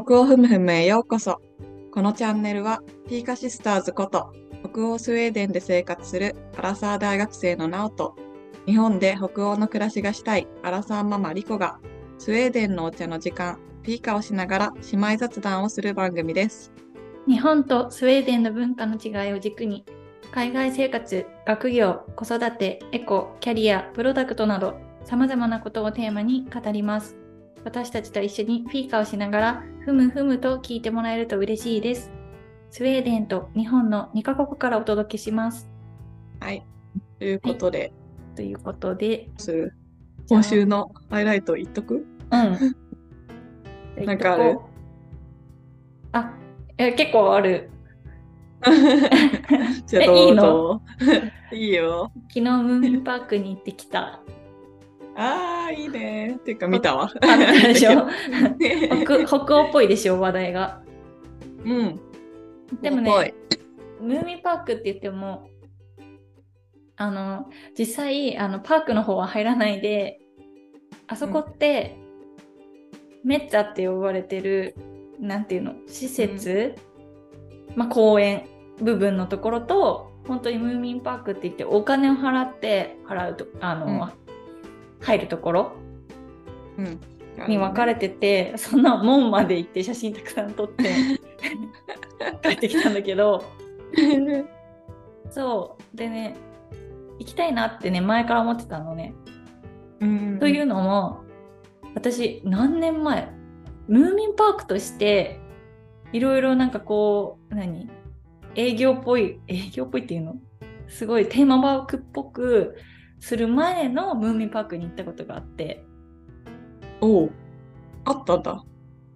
北欧ふむふむへようこそ。このチャンネルは、ピーカシスターズこと、北欧スウェーデンで生活するアラサー大学生のナオと、日本で北欧の暮らしがしたいアラサーママリコが、スウェーデンのお茶の時間、ピーカをしながら姉妹雑談をする番組です。日本とスウェーデンの文化の違いを軸に海外生活、学業、子育て、エコ、キャリア、プロダクトなど様々なことをテーマに語ります。私たちと一緒にフィーカをしながらふむふむと聞いてもらえると嬉しいです。スウェーデンと日本の2カ国からお届けします。はい。ということで、ということで、今週のハイライト言っとく？うん。なんかある？あ、え結構ある。じゃあどえいういぞ。いいよ。昨日ムーミンパークに行ってきた。ああ、いいね。っていうか見たわ。あ見たでしょ？ね 北北欧っぽいでしょ、話題が。うん。でもね、ムーミンパークって言っても、あの、実際、あの、パークの方は入らないで、あそこって、メッツァって呼ばれてる、なんていうの、施設、まあ、公園部分のところと、本当にムーミンパークって言って、お金を払って、払うと、あの、うん入るところうん。に分かれてて、そんな門まで行って写真たくさん撮って 帰ってきたんだけど、そう。でね、行きたいなってね、前から思ってたのね。うん。というのも、私、何年前、ムーミンパークとして、いろいろなんかこう、何？営業っぽい、営業っぽいっていうの？すごいテーマパークっぽくする前のムーミンパークに行ったことがあって、おう。あったんだ。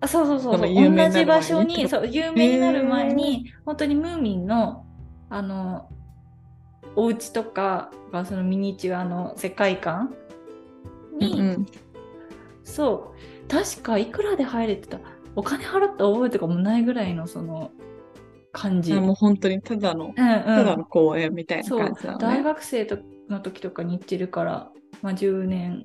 あそうそうそうそう。同じ場所にそう有名になる前に、本当にムーミンのあのお家とかがそのミニチュアの世界観に、うんそう。確かいくらで入れてた。お金払った覚えとかもないぐらいのその感じ。うん。もう本当にただの、うんうん。ただの公園みたいな感じだ大ね。学生との時とかに行ってるから、まあ、10年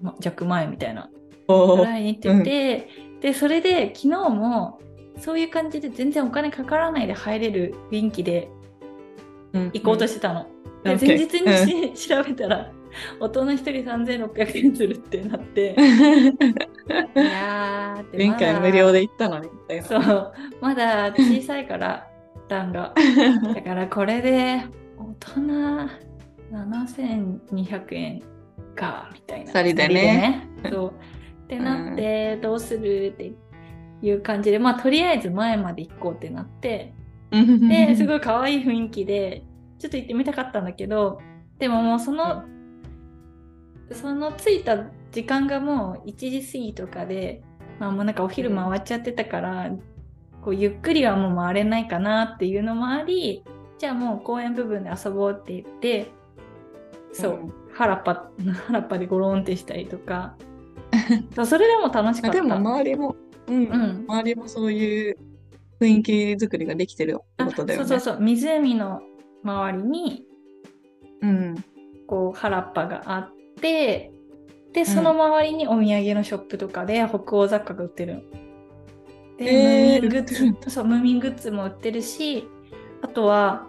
ま弱前みたいな。ぐらいに行ってて、でそれで昨日もそういう感じで全然お金かからないで入れる雰囲気で行こうとしてたの。うん。で OK 前日にし、調べたら大人1人3600円するってなって。いやー前回無料で行ったのにみたいな。そう。まだ小さいから段が。だからこれで大人7200円かみたいな。二人でね。でね。そう。ってなって、どうする？っていう感じでまあとりあえず前まで行こうってなってですごい可愛い雰囲気でちょっと行ってみたかったんだけどでももうその、その着いた時間がもう1時過ぎとかで、まあ、もうなんかお昼回っちゃってたから、こうゆっくりはもう回れないかなっていうのもありじゃあもう公園部分で遊ぼうって言ってそう、うん。原っぱ 原っぱでゴロンってしたりとか。それでも楽しかった。あでも周りも、うん、うん。周りもそういう雰囲気作りができてることだよね。あそうそうそう。湖の周りにうん。こう原っぱがあってでその周りにお土産のショップとかで北欧雑貨が売ってる。の。で、えームーミングッズそうムーミングッズも売ってるしあとは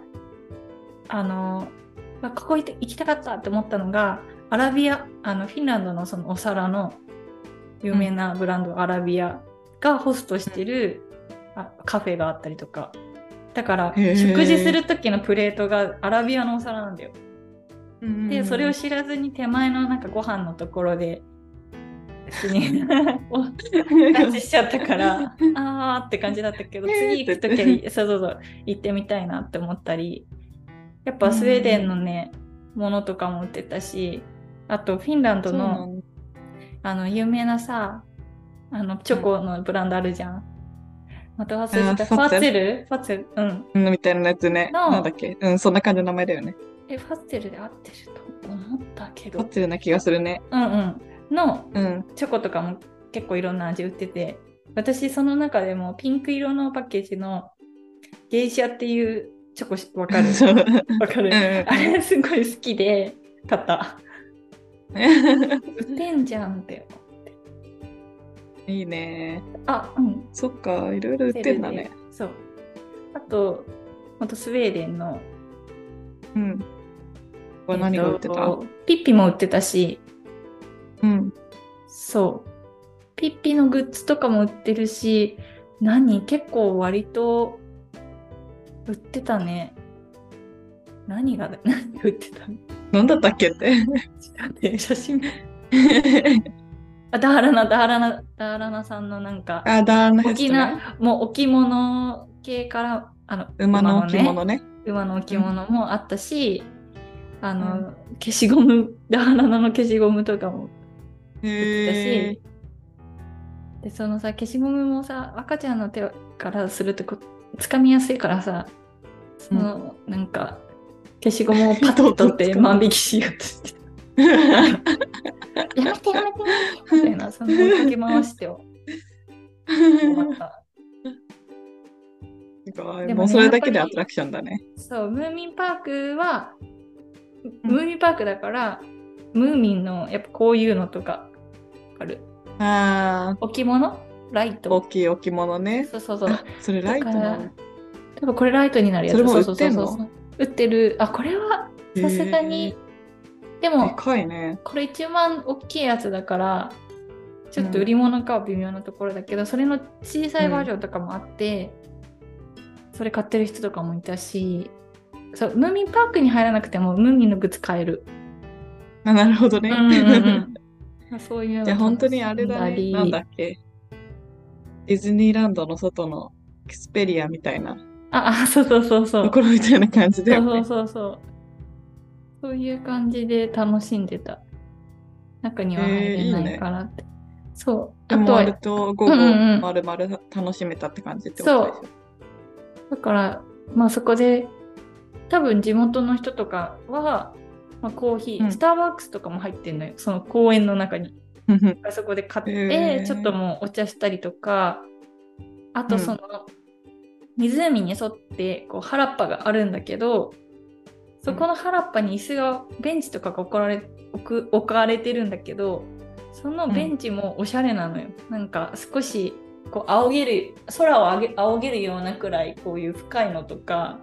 あのあここ行って行きたかったって思ったのがアラビアあのフィンランドのそのお皿の有名なブランド、アラビアがホストしてる、あカフェがあったりとか。だから食事する時のプレートがアラビアのお皿なんだよ。でそれをし知らずに手前のなんかご飯のところで普通に おランチしちゃったからあーって感じだったけどえー次行く時はそうそうそう行ってみたいなって思ったりやっぱスウェーデンのねものとかも売ってたしあとフィンランドのあの有名なさあのチョコのブランドあるじゃん。また忘れてた。あファツェファツェル？ファツェル？うん。うんみたいなやつね。のなんだっけ？うん、そんな感じの名前だよね。え、ファツェルで合ってると思ったけど。合ってるような気がするね。うんうん。のうん。チョコとかも結構いろんな味売ってて、私その中でもピンク色のパッケージのゲイシャっていうチョコしわかる。わかる、うんあれすごい好きで買った。売ってんじゃんって。いいね。あ、うん。そっか、いろいろ売ってんだね。そう。あと、あとスウェーデンの。うん。何が売ってた、えとピッピも売ってたし、うん。そう。ピッピのグッズとかも売ってるし、何？結構割と売ってたね。何が、何が売ってたの？何だったっけって。待って、写真。あ、ダーラナ、ダーラナ、ダーラナさんのなんか、あ、ダーナヘッドね。もう置物系から、あの、馬の置物ね。馬の置物もあったし、あの、消しゴム、ダーラナの消しゴムとかも売ってたへし、で、そのさ、消しゴムもさ、赤ちゃんの手からするとこう、掴みやすいからさ、その、なんか、消しゴムをパッと取って 万引きしようとしてた。ー。やめてやめてみたいな、その追いかけ回してを。すごいでもうそれだけでアトラクションだね。そう、ムーミンパークは、うんムーミンパークだから、ムーミンのやっぱこういうのとかある。あ置物ライあ、ト。大きい置物ね。そうそうそう。あそれライトなの？多分これライトになるやつ。それも売ってんの？そうそうそう売ってる。あ、これはさすがに。ででも、かいね。これ一番大きいやつだから、ちょっと売り物かは微妙なところだけど、それの小さいバージョンとかもあって、それ買ってる人とかもいたし、そう、ムーミンパークに入らなくてもムーミンのグッズ買える。あなるほどね。うんうんうん まあそういうのじゃあ本当にあれだね。なんだっけ？ディズニーランドの外のエクスペリアみたいなあ、あ、そうそうそうそう。ところみたいな感じだよね。そうそうそうそう。そういう感じで楽しんでた。中には入れないからって。そう。あとはと午後うんうんうんまるまる楽しめたって感じってことでしょ？だから、まあそこで、多分地元の人とかは、まあ、コーヒー、うんスターバックスとかも入ってんのよ。その公園の中に。うんそこで買って、ちょっともうお茶したりとか、あうんとその、湖に沿ってこう原っぱがあるんだけど、そこの原っぱに椅子が、ベンチとかが置かれ置く置かれてるんだけど、そのベンチもおしゃれなのよ。なんか少しこう仰げる、空を仰げ仰げるようなくらいこういう深いのとか、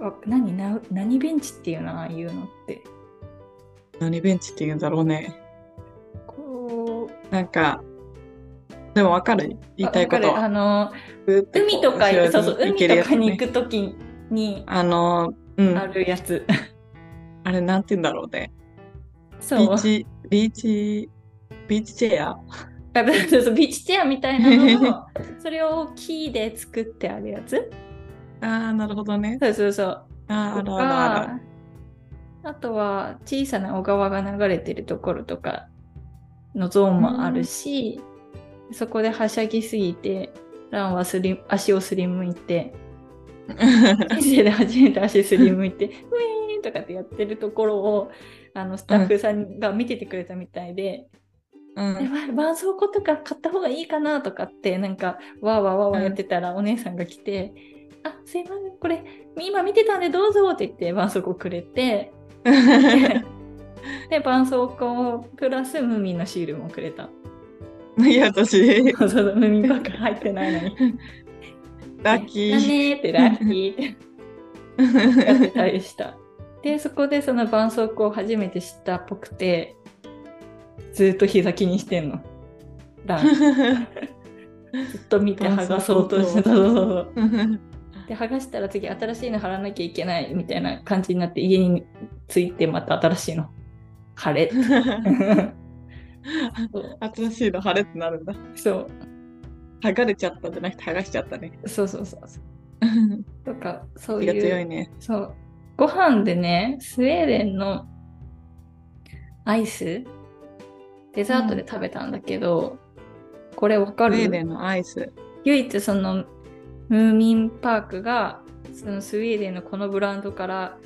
わ何な何ベンチっていうの？ああいうのって。何ベンチって言うんだろうね。なんか、でもわかる言いたいこと。あの、海とか、そうそう、海とかに行くときにあの、うん。あるやつ。あれなんて言うんだろうね。そう。ビーチ、ビーチ、ビーチチェア？あそうそうビーチチェアみたいなのを、それを木で作ってあるやつ？ああ、なるほどね。そうそうそう。ああ、あとるあるああとは小さな小川が流れてるところとかのゾーンもあるし、そこではしゃぎすぎて、ランはすり足をすりむいて、人生で初めて足すりむいて、ウィーンとかってやってるところを、あのスタッフさんが見ててくれたみたいで、うん。絆創膏とか買った方がいいかなとかって、なんか、わーわーわーわーやってたら、お姉さんが来て、あ、すいません、これ、今見てたんでどうぞって言って、絆創膏くれて、で、絆創膏プラスムーミンのシールもくれた。いや、私、そうそう、ムーミンばっか入ってないのに。ラッキだー。ねーって、ラッキーってやってたりした。で、そこでその絆創膏を初めて知ったっぽくて、ずっと膝気にしてんの。ラン。ずっと見て剥がそうとしてた。で、剥がしたら次新しいの貼らなきゃいけないみたいな感じになって家に着いてまた新しいの貼れ 新しいの晴れってなるんだ。そう剥がれちゃったんじゃなくて剥がしちゃったね。そうそうそうそう。とか、そう気が強い。いうね。そう。ご飯でね、スウェーデンのアイス、デザートで食べたんだけど、これわかる？スウェーデンのアイス。唯一そのムーミンパークがそのスウェーデンのこのブランドから、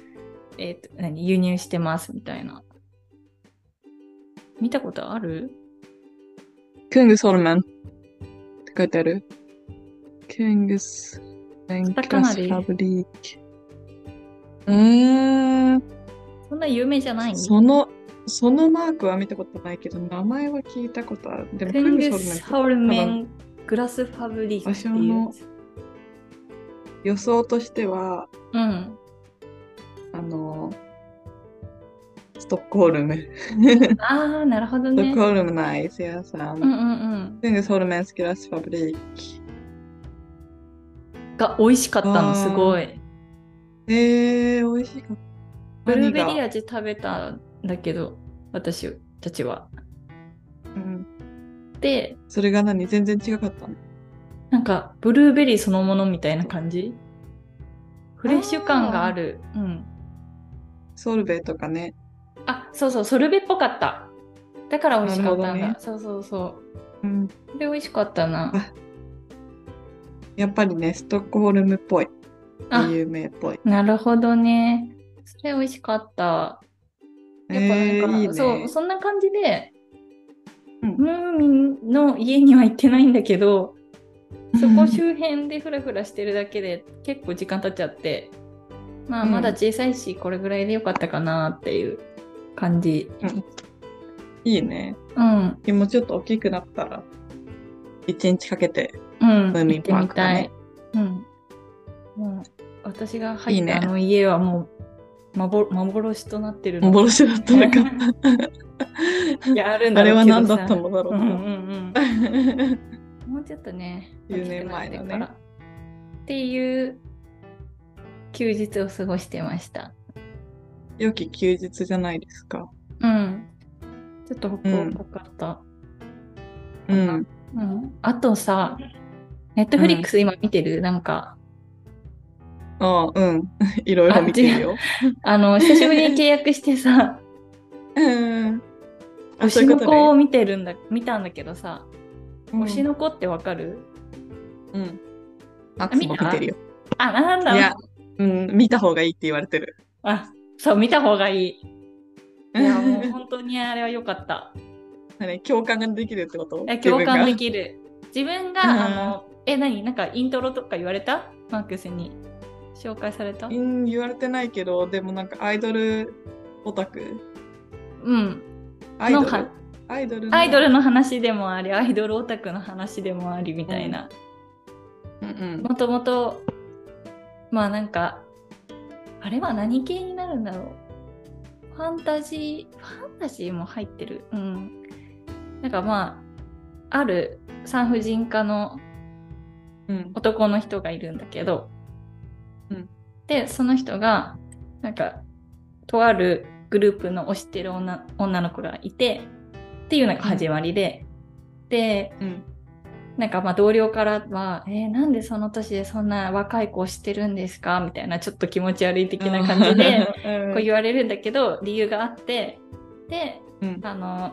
えーと何？輸入してますみたいな。見たことある？クングソルマンって書いてある。クングスレンカスファブリーク。うーん。そんな有名じゃない？その、そのマークは見たことないけど、名前は聞いたことある。でも、クングスハウルメングラスファブリークっていう予想としては、うん。あの、ストックホルム。ああ、なるほどね。ストックホルムのアイス屋さん。うんうんうん。クングスホルメンスキラスファブリーク。が美味しかったの、すごい。えー、美味しかった。ブルーベリー味食べたんだけど、私たちは。うん。で、それが何？全然違かったの？なんか、ブルーベリーそのものみたいな感じ？フレッシュ感がある。うん。ソルベとかね。あ、そうそう、ソルベっぽかった。だから美味しかったんだ。ね、そうそうそう。うん。で、美味しかったな。やっぱりね、ストックホルムっぽい。有名っぽい。なるほどね。それ美味しかった。やっぱなんか、えーいいね、そう、そんな感じで、うん、ムーミンの家には行ってないんだけど、そこ周辺でフラフラしてるだけで結構時間経っちゃって、まあまだ小さいし、これぐらいでよかったかなっていう感じ。うん、いいね。うん。もうちょっと大きくなったら、一日かけて、うん、ムーミンパーク、ね、うん。もう私が入ったあの家はもう幻となってるの。幻だったのか。いや、あるんだあれは何だったのだろう。うんうんうんもうちょっとね、10年前のね。っていう休日を過ごしてました。良き休日じゃないですか。うん。ちょっと北欧っぽかった。うん。うん、あとさ、ネットフリックス今見てる、うん、なんか。ああ、うん。いろいろ見てるよ。あの、久しぶりに契約してさ、うん。推しの子を見てるんだ、見たんだけどさ、推しの子ってわかる？うん。あ、見見てるよ。あ、なんだいや、うん、見た方がいいって言われてる。あ、そう、見た方がいい。いや、もう本当にあれは良かった。何共感ができるってこと？共感できる。自分が、あの、え、何？なんかイントロとか言われた？マークスに。紹介された？言われてないけど、でもなんかアイドルオタク？うん。アイドル？アイドルアイドルの話でもあり、アイドルオタクの話でもありみたいな。もともと、まあなんか、あれは何系になるんだろう。ファンタジー、ファンタジーも入ってる。うん。なんかまあ、ある産婦人科の男の人がいるんだけど、うん、で、その人が、なんか、とあるグループの推してる女女の子がいて、っていうのが始まりで、うん、で、うん、なんかまあ同僚からは、えー、なんでその年でそんな若い子をしてるんですか？みたいなちょっと気持ち悪い的な感じで こう言われるんだけど、理由があって、で、うん、あの、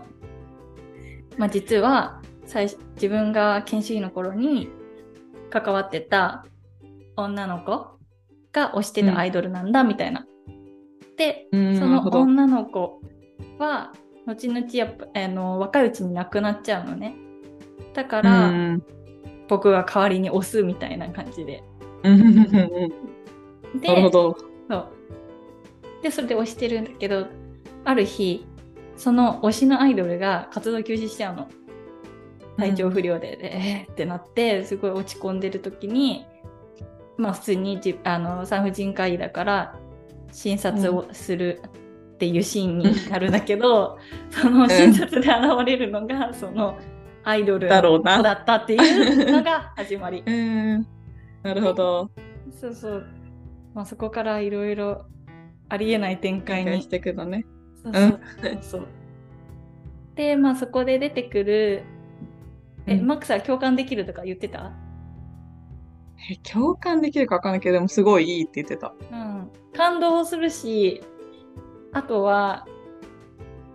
まあ実は最自分が研修医の頃に関わってた女の子が推してたアイドルなんだみたいな。で、その女の子は後々やっぱあの若いうちに亡くなっちゃうのねだから、うん、僕が代わりに押すみたいな感じで。でなるほど。そう。でそれで押してるんだけどある日その推しのアイドルが活動休止しちゃうの。体調不良で、うん、えーってなってすごい落ち込んでる時にまあ普通にあの産婦人科医だから診察をする、うんっていうシーンになるんだけど、その診察で現れるのが、うん、そのアイドルだったっていうのが始まり。うん、なるほど。そうそう。まあ、そこからいろいろありえない展開に。していくのね。そうそうそう。で、まあそこで出てくる、え、うん、マックスは共感できるとか言ってた？え、共感できるかわかんないけど、でもすごいいいって言ってた。うん。感動するし、あとは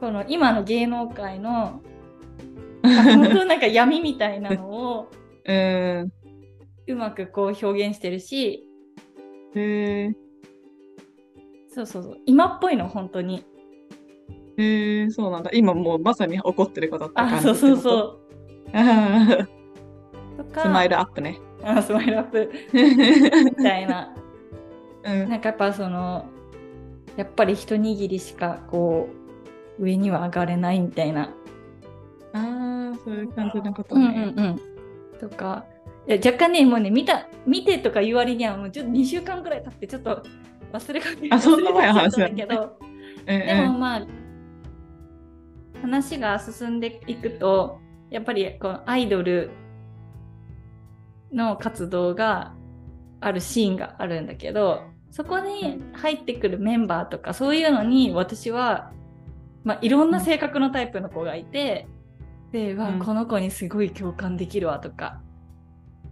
この今の芸能界の本当なんか闇みたいなのを ううまくこう表現してるしへそうそうそう。今っぽいの本当に。へえそうなんだ。今もうまさに起こってることって感じあそうそうそう。とかスマイルアップね。あスマイルアップ。みたいな、うん、なんかやっぱそのやっぱり一握りしかこ上には上がれないみたいな。ああ、そういう感じのことね。うんうんうん、とか、いや若干ね、もうね、見た、見てとか言う割には、もうちょっと2週間くらい経って、ちょっと忘れかけあ、そんな前の話だけど、でもまあ、話が進んでいくと、やっぱりこのアイドルの活動があるシーンがあるんだけど、そこに入ってくるメンバーとかそういうのに私は、まあ、いろんな性格のタイプの子がいて、で、わ、うん、この子にすごい共感できるわとか、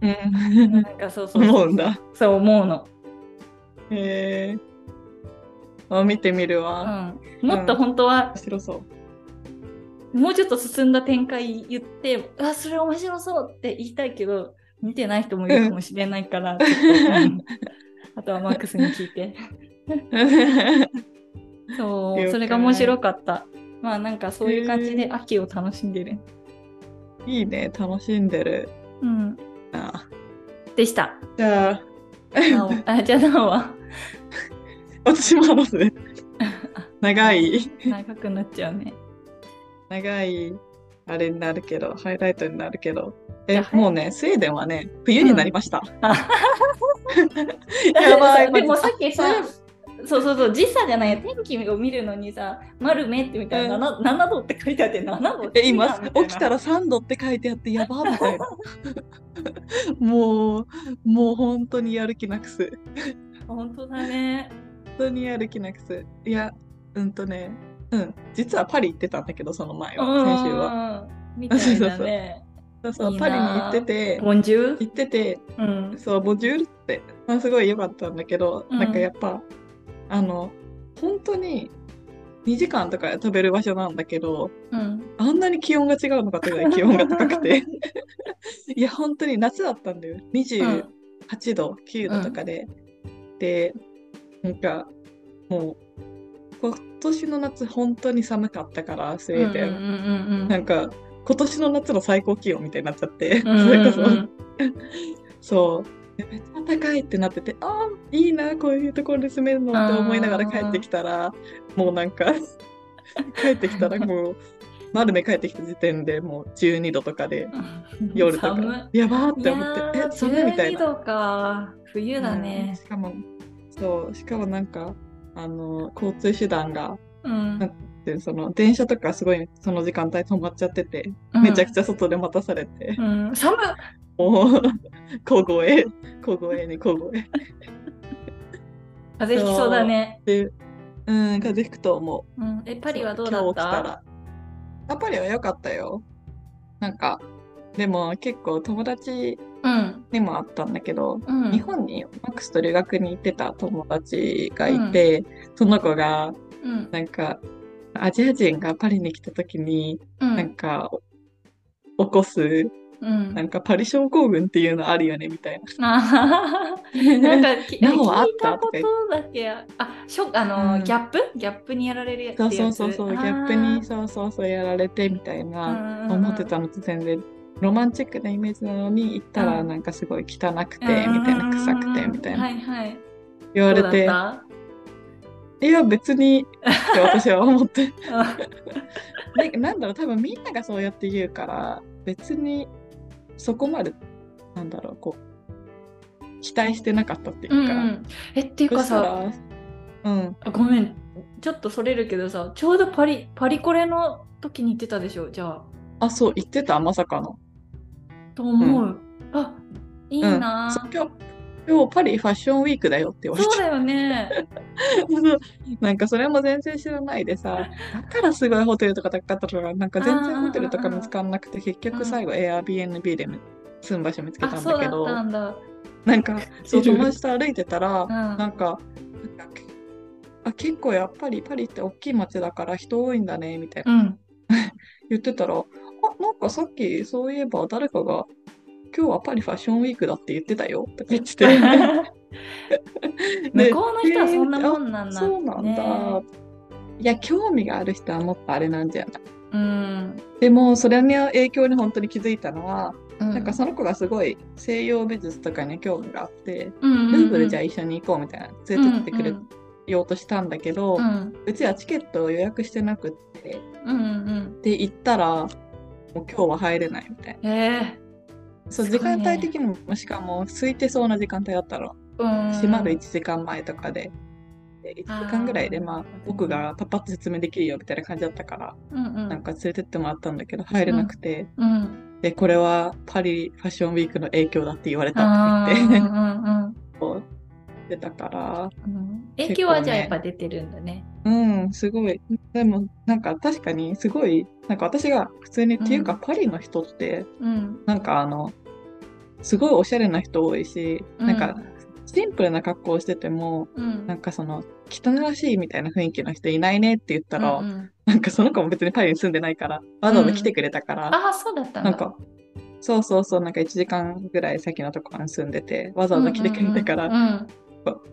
うん、なんかそうそう思うんだ。そう思うの。へえー。あ、見てみるわ。うん、もっと本当は、面白そう。もうちょっと進んだ展開言って、あ、それ面白そうって言いたいけど、見てない人もいるかもしれないから、あとはマックスに聞いて。そう、それが面白かった。まあなんかそういう感じで秋を楽しんでる。いいね、楽しんでる。うん。あでした。じゃあ、あじゃあなおは私も話す。長い。長くなっちゃうね。長い、あれになるけど、ハイライトになるけど。え、もうね、スウェーデンはね、冬になりました。やばい。でもさっきさ、そうそうそう、時差じゃない天気を見るのにさ、丸めってみたいな、うん、7, 度って書いてあって、7度ってえ、今、起きたら3度って書いてあって、やばみたいな。もう、もう本当にやる気なくす。本当だね。本当にやる気なくす。いや、うんとね、うん、実はパリ行ってたんだけど、その前は、先週は。みたいなね。そうそう、パリに行ってて、ボンジュ行ってて、うん、そう、ボンジュールって、まあ、すごい良かったんだけど、うん、なんかやっぱ、あの、本当に2時間とか飛べる場所なんだけど、うん、あんなに気温が違うのかってぐらい気温が高くて。いや本当に夏だったんだよ。28度、うん、9度とかで、うん、でなんかもう今年の夏本当に寒かったからスウェーデン,、なんか今年の夏の最高気温みたいになっちゃって、それこそそうめっちゃ高いってなっててああいいなこういうところで住めるのって思いながら帰ってきたらもうなんか 帰ってきたら もう丸目帰ってきた時点でもう12度とかで夜とかやばーって思ってえ寒いみたいな。12度か冬だね、うん、しかもそうしかもなんかあの交通手段が、うん、なんてその電車とかすごいその時間帯止まっちゃってて、うん、めちゃくちゃ外で待たされて、うん、寒も う小声。小声に小声。風邪ひきそうだね。でうん風邪ひくと思う、うん、えパリはどうだった？あパリは良かったよ。なんかでも結構友達にもあったんだけど、うん、日本にマックスと留学に行ってた友達がいて、うん、その子が、なんかアジア人がパリに来た時に、なんか起こすうん、なんかパリ症候群っていうのあるよねみたいな。なんか聞いたことだけ？あしょあの、うん、ギャップ？ギャップにやられるやつそうそうそうそうギャップにそうそうそうやられてみたいな思ってたのと全然ロマンチックなイメージなのに行ったらなんかすごい汚くてみたいな臭くてみたいな、はいはい、言われて。いや別にって私は思って。なんだろう多分みんながそうやって言うから別にそこまでなんだろうこう期待してなかったっていうか、うんうん、えっていうかさ、うん、ごめん。ちょっとそれるけどさちょうどパリパリコレの時に行ってたでしょじゃあ。あそう行ってたまさかの。と思う、うん、あいいな、うん、今日パリファッションウィークだよって言われて。そうだよね。なんかそれも全然知らないでさだからすごいホテルとか高かったとかなんか全然ホテルとか見つかんなくて結局最後 Airbnb で住む場所見つけたんだけどなんかそう友達と歩いてたら、うん、なんかあ結構やっぱりパリって大きい街だから人多いんだねみたいな、うん、言ってたらあなんかさっきそういえば誰かが今日はパリファッションウィークだって言ってたよ。とか言ってて 向こうの人はそんなもんなんだ、ね、そうなんだ。いや興味がある人はもっとあれなんじゃない？うん。でもそれの影響に本当に気づいたのは、うん、なんかその子がすごい西洋美術とかに興味があって、うんうんうん、ルーブルじゃあ一緒に行こうみたいな連れてってくれようとしたんだけど、うん。うちはチケットを予約してなくって、うんうんで、行ったら、もう今日は入れないみたいな。うん。えそう、時間帯的にも、しかも空いてそうな時間帯だったら。閉まる1時間前とかで、で1時間ぐらいで、まあ、僕がパッパッと説明できるよみたいな感じだったから、うんうん。なんか連れてってもらったんだけど、入れなくて、うん。で、これはパリファッションウィークの影響だって言われたって言って、うんうん出たから、うん。影響はじゃあやっぱ出てるんだね。うん、すごい。でも、なんか確かにすごい、なんか私が普通に、うんっていうかパリの人って、うん。なんかあの、すごいおしゃれな人多いし、うんなんかシンプルな格好をしてても、うん。なんかその、汚らしいみたいな雰囲気の人いないねって言ったら、うんうんなんかその子も別にパリに住んでないから、わざわざ来てくれたから、ああ、そうだったんだ。なんか、そうそうそう、なんか1時間ぐらい先のところに住んでて、わざわざ来てくれたから、うんうんうん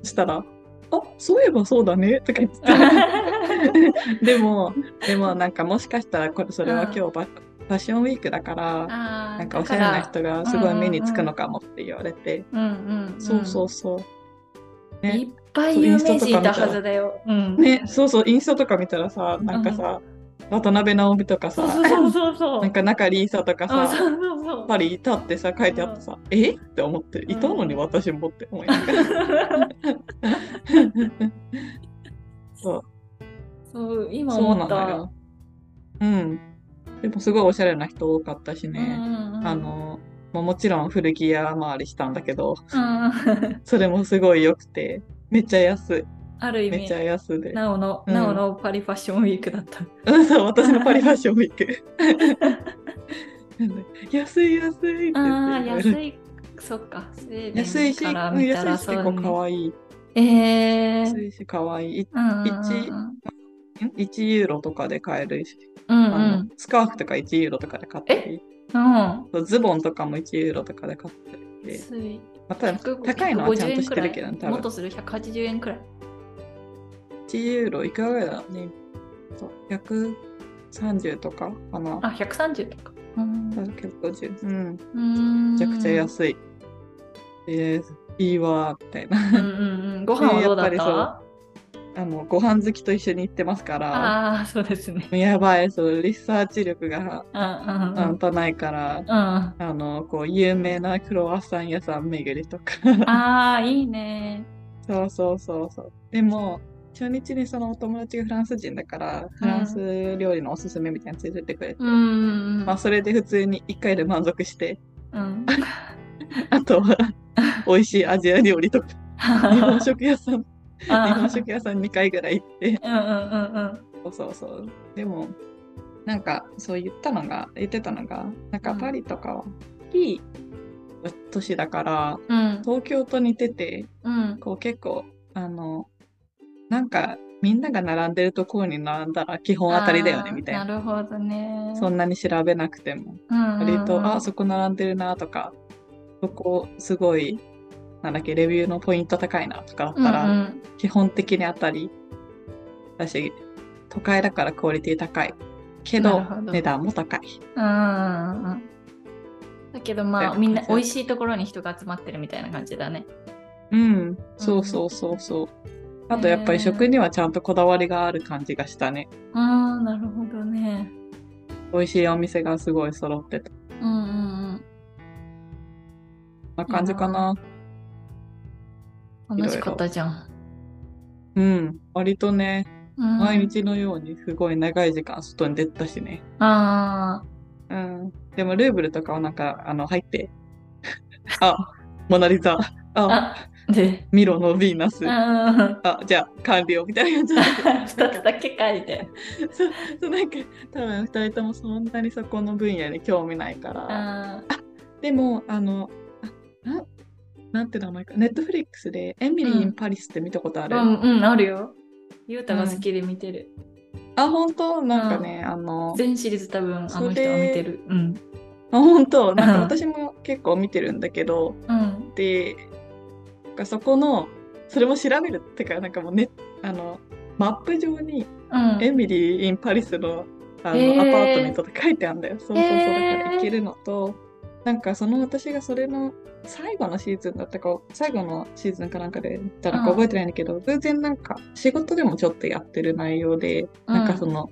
したら、あ、そういえばそうだね、とか言って。でも、でもなんかもしかしたらこれそれは今日ファファッションウィークだから、なんかおしゃれな人がすごい目につくのかもって言われて、だからうんうんんそうそうそう。いね、っぱい有名人いたはずだよ。うん。ね、そうそう、インスタとか見たらさ、なんかさ、渡辺直美とかさ、そうそうそうそう。なんか中里依紗とかさ、うんそうそうそう。パリいたってさ、書いてあってさ、えって思って、いたのに私もって思いながら。そう、そう、今思った。うん。でもすごいおしゃれな人多かったしうんね。うんうんあ、の、まあ、もちろん古着屋回りしたんだけど、うん、それもすごい良くて、めっちゃ安い。ある意味めっちゃ安で。なおの、うんなおのパリファッションウィークだった。うん、そう、私のパリファッションウィーク。安い安いって言ってあ安い。そっか。安いし、安いし結構可愛い。い。えー。安いし可愛い。いうんうんうん一1ユーロとかで買えるし、うんうん。スカーフとか1ユーロとかで買ったり、うん。ズボンとかも1ユーロとかで買ったりで、安い。また150高いのはちゃんとしてるけどね、多分もっと。する180円くらい。1ユーロいくらぐらいだろうね。そう130とかかな。あ、130とか。うん。150。うん。うんめちゃくちゃ安い。えー、いいわー、みたいな。うんうんうん。ご飯はどうだった？あの、ご飯好きと一緒に行ってますから、ああ、そうですね。やばい、そう、リサーチ力がうんうんうん。半端ないから、うん。あの、こう、有名なクロワッサン屋さん巡りとか。ああ、いいね。そうそうそうそう。でも、初日にそのお友達がフランス人だから、フランス料理のおすすめみたいなの連れてってくれて、うん。まあ、それで普通に1回で満足して、うん。あとは、美味しいアジア料理とか、日本食屋さん、日あ本食屋さん2回ぐらい行って、うんうんうんそうそうそう。でも、なんか、そう言ったのが、言ってたのが、なんかうんパリとかは、いい都市だから、うん。うん。東京と似てて、うん。こう結構、あの、なんか、みんなが並んでるところに並んだら基本当たりだよね、みたいな。なるほどね。そんなに調べなくても。うんうんうん割と、あ、そこ並んでるなとか、そこすごい、なんだっけ、レビューのポイント高いなとかだったら、基本的に当たりだし、都会だからクオリティ高い。けど値段も高い。うん。だけどまあみんな美味しいところに人が集まってるみたいな感じだね。うん、そうそうそうそう。あとやっぱり食にはちゃんとこだわりがある感じがしたね。ああ、なるほどね。美味しいお店がすごい揃ってた。うんうんうんな感じかな。楽しかったじゃん。うん、割とね、うん毎日のようにすごい長い時間外に出たしね。あうん。でもルーブルとかはなんか、あの、入って、あ、モナリザ、あ。あ、あ、で、ミロのヴィーナス、うん。あ、じゃあ完了みたいな感じで。二つだけ書いて。そう、そうなんか、多分二人ともそんなにそこの分野に興味ないから。あでも、あの、あ、ななんて名前か、ネットフリックスでエミリー・イン・パリスって見たことある、うん、うん、あるよ。ゆうたが好きで見てる。あ、本当？なんかね、あの、全シリーズ多分あの人は見てる。うん。あ、本当？なんかうん私も結構見てるんだけど、うん。で、かそこの、それも調べるってか、なんかもうね、あの、マップ上にうん。 Emily in Paris のあの、アパートメントって書いてあるんだよ。そうそうそう。だから行けるのと、なんかその私がそれの最後のシーズンだったか、最後のシーズンかなんかで言ったらか覚えてないんだけど、偶然なんか仕事でもちょっとやってる内容で、なんかその、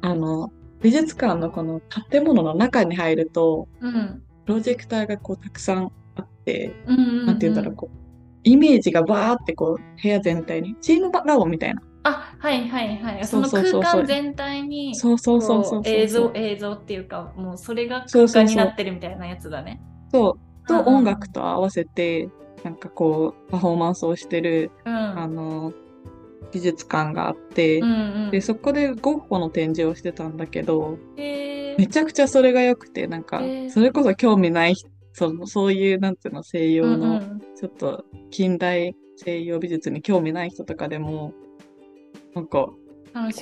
あの、美術館のこの建物の中に入ると、うん、プロジェクターがこうたくさんあって、うんうんうん、なんて言うんだろう、こう、イメージがバーってこう、部屋全体に、チームラボみたいな。あ、はいはいはい。その空間全体に、そうそうそうそう映像、映像っていうか、もうそれが空間になってるみたいなやつだね。そう。と、音楽と合わせて、なんかこう、パフォーマンスをしてる、うん、あの、美術館があって、うんうん、でそこでゴッホの展示をしてたんだけど、めちゃくちゃそれが良くてなんかそれこそ興味ないそのそういうなんていうの西洋のちょっと近代西洋美術に興味ない人とかでもなんかこ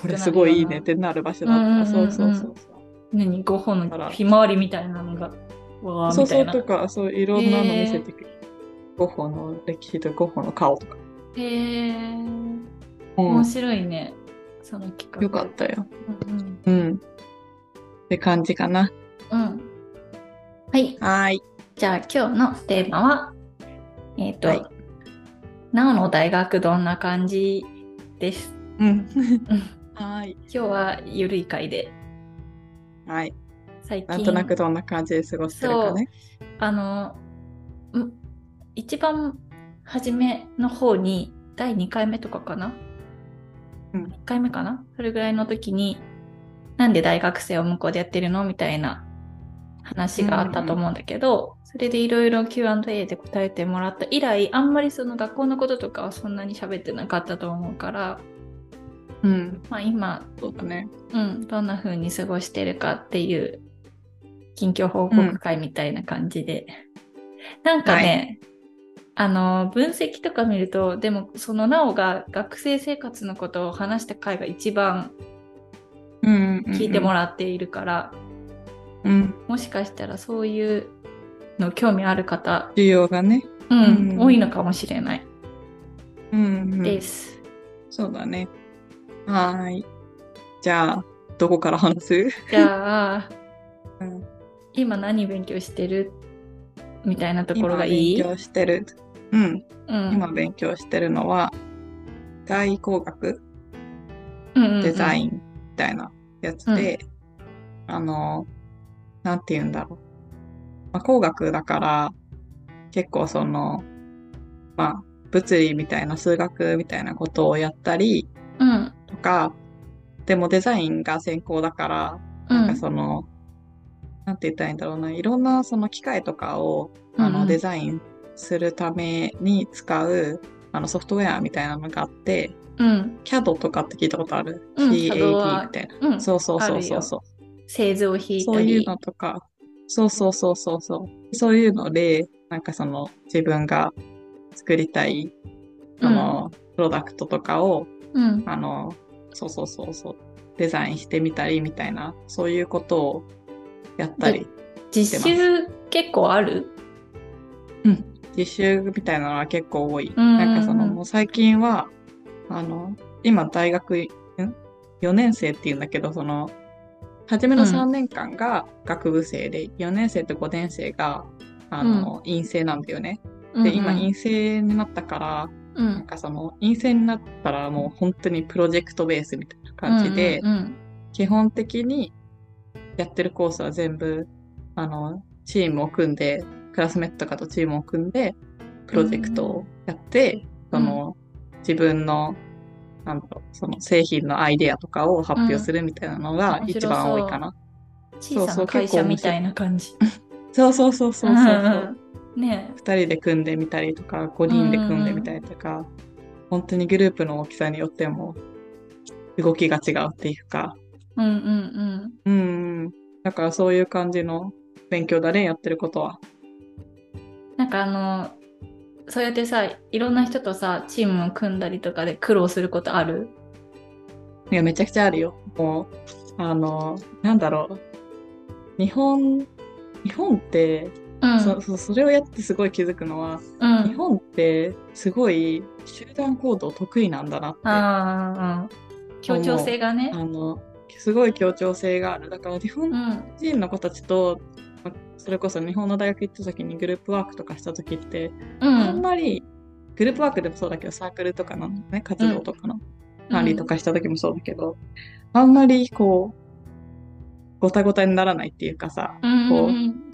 れすごいいいねってなる場所だった、そうそうそうそう何？ゴッホのひまわりみたいなのがわそうそうとかそういろんなの見せてくる、ゴッホの歴史とゴッホの顔とかへえ面白いね、その企画。よかったよ。うん、うん。って感じかな。うん。はい。はい。じゃあ今日のテーマは、えっ、ー、と、はい、なおの大学どんな感じです。うん。はい。今日はゆるい回で。はい。最近。なんとなくどんな感じで過ごしてるかね。あの、一番初めの方に、第2回目とかかな？うん、1回目かな？それぐらいの時に、なんで大学生を向こうでやってるの？みたいな話があったと思うんだけど、うんうん、それでいろいろ Q&A で答えてもらった以来、あんまりその学校のこととかはそんなに喋ってなかったと思うから、うん。まあ今、そうだね。うん、どんな風に過ごしてるかっていう近況報告会みたいな感じで。うん、なんかね、はいあの、分析とか見ると、でも、そのなおが学生生活のことを話した回が一番聞いてもらっているから、うん、もしかしたらそういうの興味ある方、需要がね、うん、うん、多いのかもしれない。うん、です。そうだね。はい。じゃあ、どこから話す？じゃあ、うん、今何勉強してる？みたいなところがいい？勉強してる。うん。うん、今勉強してるのは、外工学、デザインみたいなやつで、うん、あの、なんて言うんだろう。まあ、工学だから、結構その、まあ、物理みたいな数学みたいなことをやったり、うん、とか、でもデザインが専攻だから、なんかその、なんて言ったらいいんだろうな、いろんなその機械とかを、あの、デザインするために使うあのソフトウェアみたいなのがあって、うん、CAD とかって聞いたことある、うん、?CAD みたいな、うん、そうそうそうそう。そう製造品そういうのとか。そうそうそうそうそう。そういうのでなんかその自分が作りたいその、プロダクトとかを、うん、あのそうそうそうそうデザインしてみたりみたいなそういうことをやったり実習結構ある？うん。実習みたいなのは結構多い。なんかその、もう最近は、あの、今大学、ん ?4 年生っていうんだけど、その、初めの3年間が学部生で、うん、4年生と5年生が、あの、うん、陰性なんだよね。で、今陰性になったから、うん、なんかその、陰性になったらもう本当にプロジェクトベースみたいな感じで、うんうんうん、基本的にやってるコースは全部、あの、チームを組んでクラスメットとかとチームを組んで、プロジェクトをやって、その、自分の、なんだろう、その製品のアイデアとかを発表するみたいなのが一番多いかな。小さな会社みたいな感じ。そうそうそうそうそう。そうね2人で組んでみたりとか、5人で組んでみたりとか、うんうん、本当にグループの大きさによっても動きが違うっていうか。うんうんうん。うん。だからそういう感じの勉強だね、やってることは。なんかあの、そうやってさ、いろんな人とさ、チームを組んだりとかで苦労することある？いや、めちゃくちゃあるよ。もう、あの、なんだろう。日本、日本って、うん、そそそれをやってすごい気づくのは、うん、日本ってすごい集団行動得意なんだなって。あ協調性がね。あのすごい協調性がある。だから日本人の子たちとそれこそ日本の大学行った時にグループワークとかした時って、うん。あんまりグループワークでもそうだけどサークルとかのね活動とかの管理とかした時もそうだけど、あんまりこうごたごたにならないっていうかさうんこううん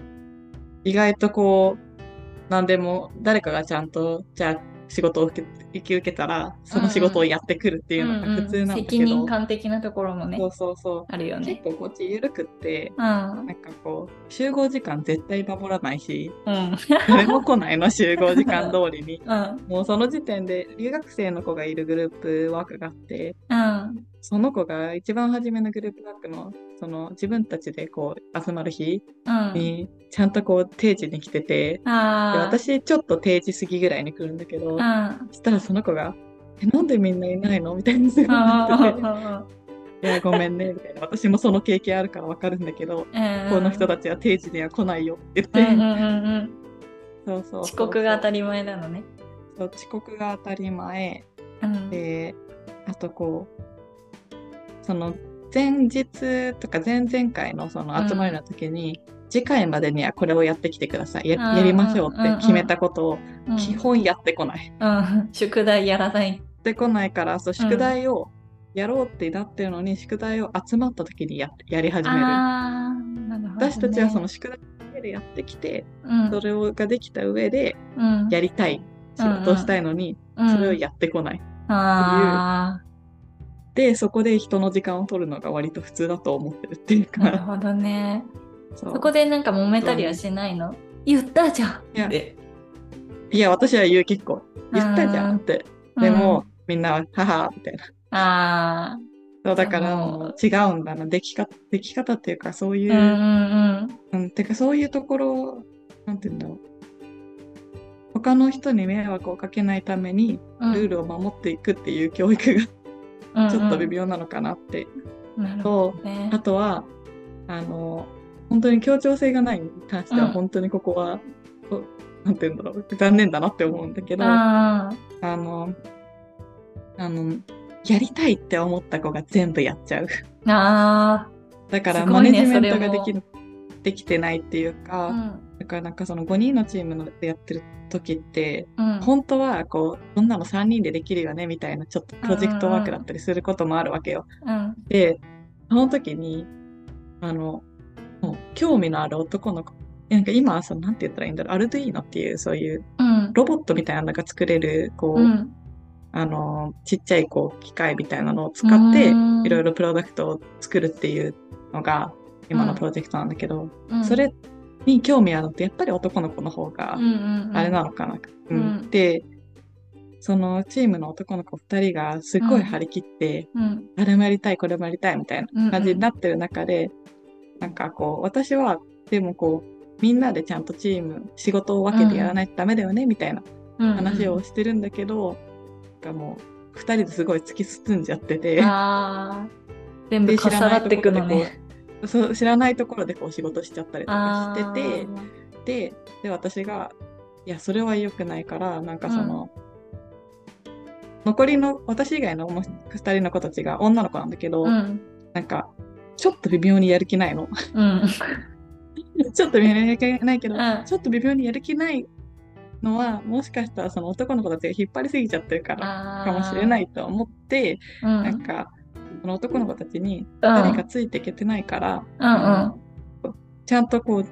意外とこう何でも誰かがちゃんとじゃあ仕事を受け引き受けたらその仕事をやってくるっていうのが普通なんだけど、責任感的なところもね。そうそうそう。あるよね。結。構こっち緩くってうん。なんかこう集合時間絶対守らないしうん。誰も来ないの集合時間通りに。うん。もうその時点で留学生の子がいるグループワークがあってうん。その子が一番初めのグループワークのその自分たちでこう集まる日うん。にちゃんとこう定時に来てて、で私ちょっと定時過ぎぐらいに来るんだけど、うん。そしたらその子が「えなんでみんないないの?」みたいなすごいあ言っててー「いやごめんね」みたいな。私もその経験あるからわかるんだけど、うんこの人たちは定時には来ないよって言って、うんうんうんうん。そうそう遅刻が当たり前なのね。そう遅刻が当たり前。うん。であとこうその前日とか前々回のその集まりの時に、次回までにはこれをやってきてください。やりましょうっうんうん。て決めたことをうん。基本やってこない。やうん。宿題やらない。ってこないからそう宿題をやろうってなってるのに、宿題を集まった時にややり始める。ね。私たちはその宿題だけでやってきて、うん。それをができた上でうん。やりたい。仕事をしたいのに、うん。それをやってこない。あでそこで人の時間を取るのが割と普通だと思ってるっていうか。あなるほどね。そこでなんか揉めたりはしないの？言ったじゃん。いや。って。いや私は言う結構。言ったじゃんって。でも、みんなは「母」みたいな。あそうだから違うんだな。でき方でき方っていうかそういう、ーうんうん。うん、てかそういうところなんて言うんだろう。他の人に迷惑をかけないためにうん。ルールを守っていくっていう教育が ちょっと微妙なのかなって、うんうん。なるほとどね。あ。とはあの本当に協調性がないに関してはうん本当にここは、こうなんて言うんだろう残念だなって思うんだけど、ああの、あの、やりたいって思った子が全部やっちゃう。ーあだから、マネジメントができできてないっていうか、ー。うんだからなんかその5人のチームのでやってる時って、うん。本当はこう、こんなの3人でできるよねみたいな、ちょっとプロジェクトワークだったりすることもあるわけよ。うん。で、その時に、あの、興味のある男の子、なんか今はその、なんて言ったらいいんだろう、アルドゥイーノっていうそういううん。ロボットみたいなのが作れる、こう、うん。あの、ちっちゃいこう機械みたいなのを使って、うん。いろいろプロダクトを作るっていうのが今のプロジェクトなんだけど、うん。それに興味あるのってやっぱり男の子の方があれなのかな。うん。うん。で、そのチームの男の子2人がすっごい張り切って、うん。あれもやりたい、これもやりたいみたいな感じになってる中で、なんかこう、私はでもこう、みんなでちゃんとチーム、仕事を分けてやらないとダメだよね、みたいなうん話をしてるんだけど、なんかもう、二人ですごい突き進んじゃってて。全部で重なってくの知らないところでね。こうそう知らないところでこう仕事しちゃったりとかあしてて、で、で、私が、いや、それは良くないから、なんかその、残りの、私以外のもう二人の子たちが女の子なんだけど、うん。なんか、ちょっと微妙にやる気ないの？うん。ちょっと微妙にやる気ないけど、うんちょっと微妙にやる気ないのは、もしかしたらその男の子たちが引っ張りすぎちゃってるからかもしれないと思って、うん。なんか、その男の子たちに、うん二人がついていけてないから、うんうん。ちゃんとこう、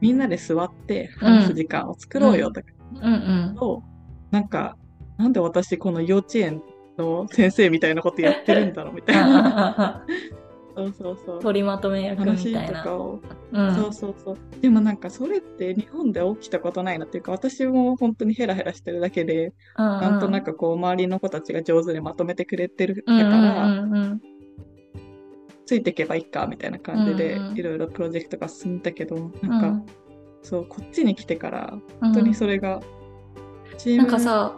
みんなで座って話す時間を作ろうよとか、うんうん。となんか、なんで私この幼稚園の先生みたいなことやってるんだろうみたいな。そうそうそう。取りまとめ役み話たいな。とかを、うん。そうそうそう。でもなんかそれって日本で起きたことないなっていうか、私も本当にヘラヘラしてるだけで、ななんとなくこう周りの子たちが上手にまとめてくれてるだうんうんから、うんうんついていけばいいかみたいな感じでうんうん。いろいろプロジェクトが進んだけど、うんなん。か、そう、こっちに来てから、本当にそれが、チームなんかさ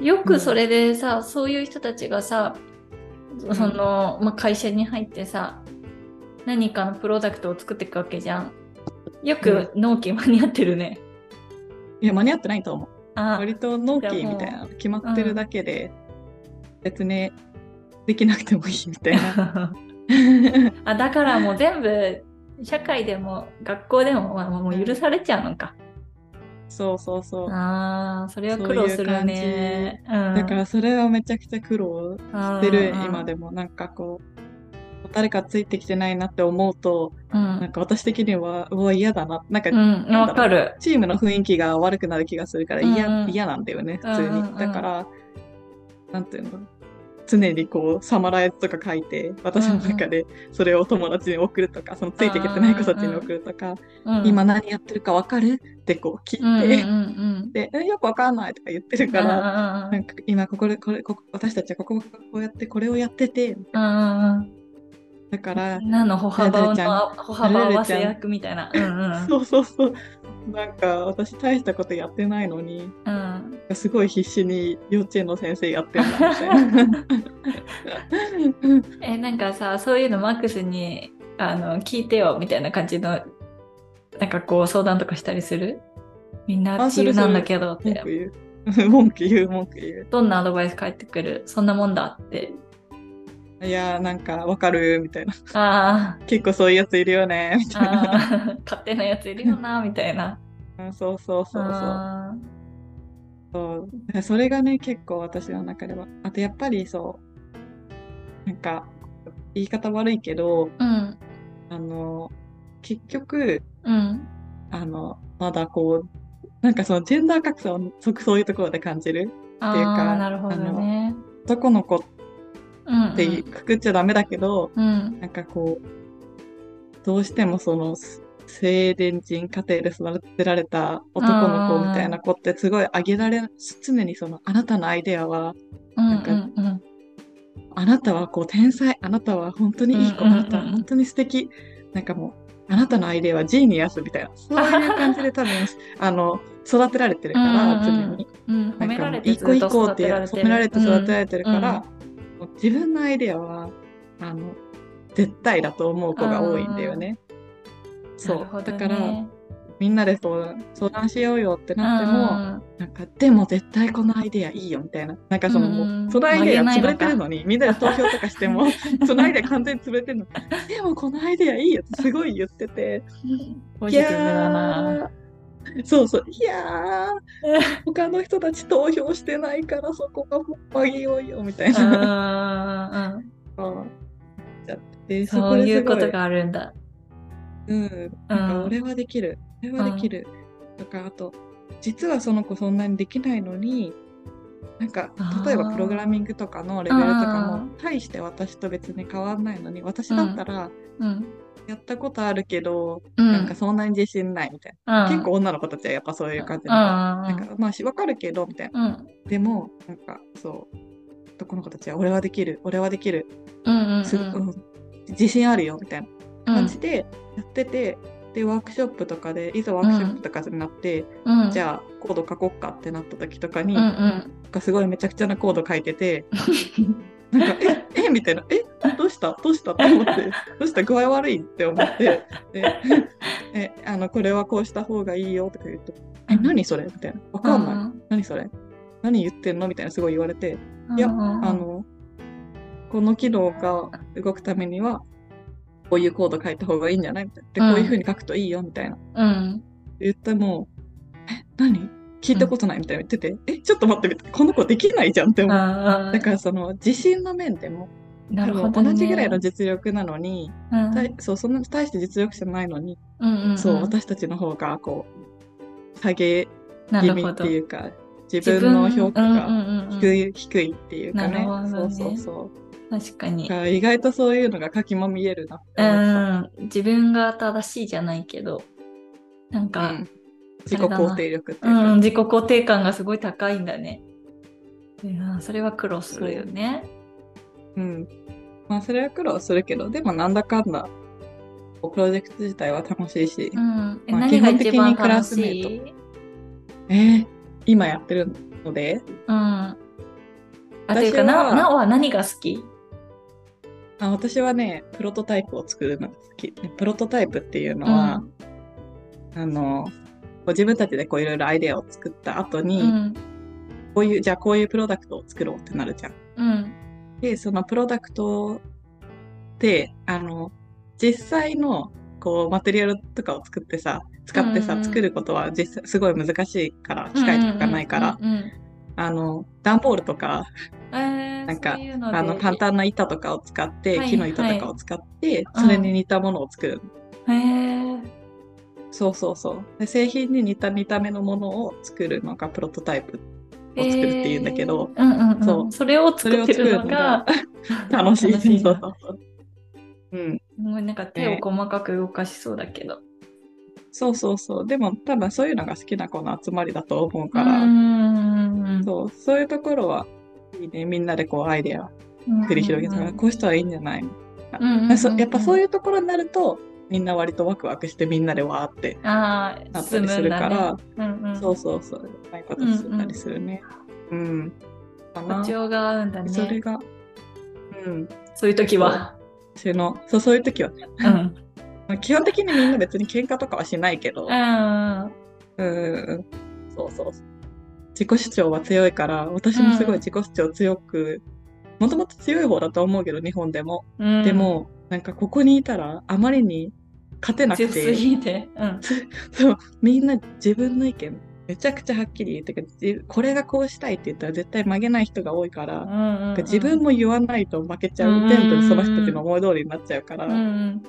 よくそれでさ、そういう人たちがさその、まあ、会社に入ってさ何かのプロダクトを作っていくわけじゃんよく納期間に合ってるね、いや、間に合ってないと思う。あ割と納期みたいなの決まってるだけで、別にできなくてもいいみたいな。あだからもう全部社会でも学校でも、まあ、もう許されちゃうのか。そうそうそう。ああ、それは苦労するね。うん、だからそれはめちゃくちゃ苦労してる、今でも。なんかこう、誰かついてきてないなって思うと、うん、なんか私的には、うわ、嫌だな。なんか、わ、かる。チームの雰囲気が悪くなる気がするから嫌、うん、嫌なんだよね、普通に。だから、なんていうの？常にこう、サマライズとか書いて、私の中でそれを友達に送るとか、そのついてきてない子たちに送るとか、今何やってるかわかるってこう聞いて、で、よくわかんないとか言ってるから、なんか今ここで、これ、ここ私たちはこここうやってこれをやってて、だから、何の歩幅の歩幅合わせ役みたいな。うんうん、そうそうそう。なんか私大したことやってないのに、うん、すごい必死に幼稚園の先生やってるみたいな。え、なんかさ、そういうのマックスにあの聞いてよみたいな感じの、なんかこう相談とかしたりする？みんな自由なんだけどって。文句言う、文句言う。どんなアドバイス返ってくる？そんなもんだっていやなんかわかるみたいな。あ結構そういうやついるよねみたいな。勝手なやついるよなみたいな。そうそうそうそう。そうそれがね結構私の中では。あとやっぱりそうなんか言い方悪いけど、うん、あの結局、うん、あのまだこうなんかそのジェンダー格差をそういうところで感じるっていうか、なるほどね、男の子ってくくっちゃダメだけど、うん、なんかこう、どうしてもその、静電人家庭で育てられた男の子みたいな子ってすごいあげられ、常にその、あなたのアイデアは、なんか、うんうん。うん、あなたはこう天才、あなたは本当にいい子、あなたは本当に素敵、なんかもう、あなたのアイデアはジーニアスみたいな、そういう感じで多分、あの、育てられてるから、常に。うん、褒められて一個一個って褒められて育てられてるから、自分のアイデアはあの絶対だと思う子が多いんだよね。そう、ね、だからみんなでそう相談しようよってなっても、なんか、でも絶対このアイデアいいよみたいな。なんかその、もうそのアイデア潰れてるのに、みんなで投票とかしても、そのアイデア完全に潰れてるのに、でもこのアイデアいいよってすごい言ってて。ポジティブだな。そうそう。いやー、他の人たち投票してないからそこがあげようよみたいな。うん。ってそういうことがあるんだ。うん。なんか俺はできる。俺はできる。とか、あと、実はその子そんなにできないのに、なんか例えばプログラミングとかのレベルとかも大して私と別に変わんないのに私だったら、うん、やったことあるけど、うん、なんかそんなに自信ないみたいな。結構女の子たちはやっぱそういう感じで。なんかまあわかるけど、みたいな。でも、なんかそう、男の子たちは俺はできる、俺はできる。自信あるよ、みたいな。感じでやってて、で、ワークショップとかで、いざワークショップとかになって、うん、じゃあコード書こっかってなった時とかに、うんうん、すごいめちゃくちゃなコード書いてて、なんか、え、えみたいな、え、どうした？どうした？と思って、どうした？具合悪い？って思って、で、え、あの、これはこうした方がいいよとか言うと、え、何それ？みたいな。わかんない。うん。何それ？何言ってんの？みたいなすごい言われて、いや、あの、この機能が動くためには、こういうコード書いた方がいいんじゃない？みたいな。で、こういう風に書くといいよ？みたいな。うん。言っても、え、何？聞いたことない？みたいな言ってて、うん、え、ちょっと待って、この子できないじゃんって思う。だからその自信の面でも、なるほど、ね、同じぐらいの実力なのに、うん、そう、そんな大して実力じゃないのに、うんうんうん、そう、私たちの方がこう、下げ気味っていうか、自分の評価が低い,、低いっていうかね。ねそうそうそう。確かに。意外とそういうのが垣間見えるな。うん。自分が正しいじゃないけど、なんか、うん自己肯定力っていうか、うん、自己肯定感がすごい高いんだね。いやそれは苦労するよね。ううん。まあそれは苦労するけど、でもなんだかんだ、プロジェクト自体は楽しいし、うん、まあ、基本的にクラスメート。えー、今やってるので？うん。あ、というか、な、なおは何が好き？あ私はね、プロトタイプを作るのが好き。プロトタイプっていうのは、うん、あの、自分たちでこういろいろアイデアを作った後に、うん、こういう、じゃあこういうプロダクトを作ろうってなるじゃん。うん、で、そのプロダクトって、あの、実際のこうマテリアルとかを作ってさ使ってさ、うんうん作ることは実際すごい難しいから機械とかがないから、うんうんうんあの段ボールとかうんえーなんかあの簡単な板とかを使って、はい木の板とかを使って、うん。それに似たものを作る、へー。そうそうそう。で製品に似た見た目のものを作るのがプロトタイプを作るっていうんだけど、えーうんうんうん、そう。それを作ってるのがが 楽しい。楽しいなそうそうそううん。すごいなんか手を細かく動かしそうだけど。そうそうそう。でも多分そういうのが好きな子の集まりだと思ううから、んそう。そういうところはいいね。みんなでこうアイデア繰り広げて、こうしたらいいんじゃない？の、うんうんうんうんそやっぱそういうところになるとみんな割とワクワクしてみんなでわーってなったりするから、うんうん、そうそうそううまいことしてたりするねうん、かな波長が合うんだね。それがうんそういう時は。私のそうそういう時はうん。ま あ基本的にみんな別に喧嘩とかはしないけど、うん。うん、そうそう。自己主張は強いから、私もすごい自己主張強く、もともと強い方だと思うけど、日本でも。うん、でも、なんかここにいたら、あまりに勝てなくて。うん。そう、みんな自分の意見、めちゃくちゃはっきり言ってくるじこれがこうしたいって言ったら絶対曲げない人が多いから、うんうんうん、自分も言わないと負けちゃう。うん全部その人たちの思い通りになっちゃうから、うんうん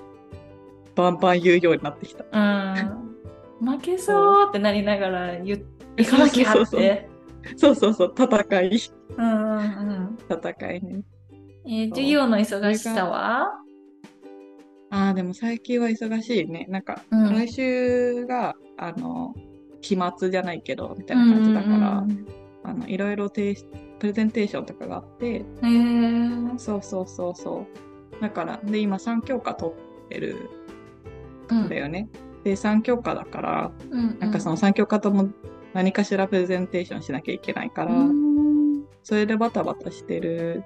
バンバン言うようになってきた。うん、負けそうってなりながら言っていかなきゃそうそうそうって。そうそうそう、戦い。うんうんうん戦いね。えー授業の忙しさは？ああ、でも最近は忙しいね。なんか、うん来週が、あの、期末じゃないけど、みたいな感じだから、うんあの、いろいろ提出プレゼンテーションとかがあって、うんうん、へーそうそうそうそう。だから、で、今3教科取ってるうんんだよね。で、3教科だから、うんなんかその3教科とも何かしらプレゼンテーションしなきゃいけないから、うんそれでバタバタしてる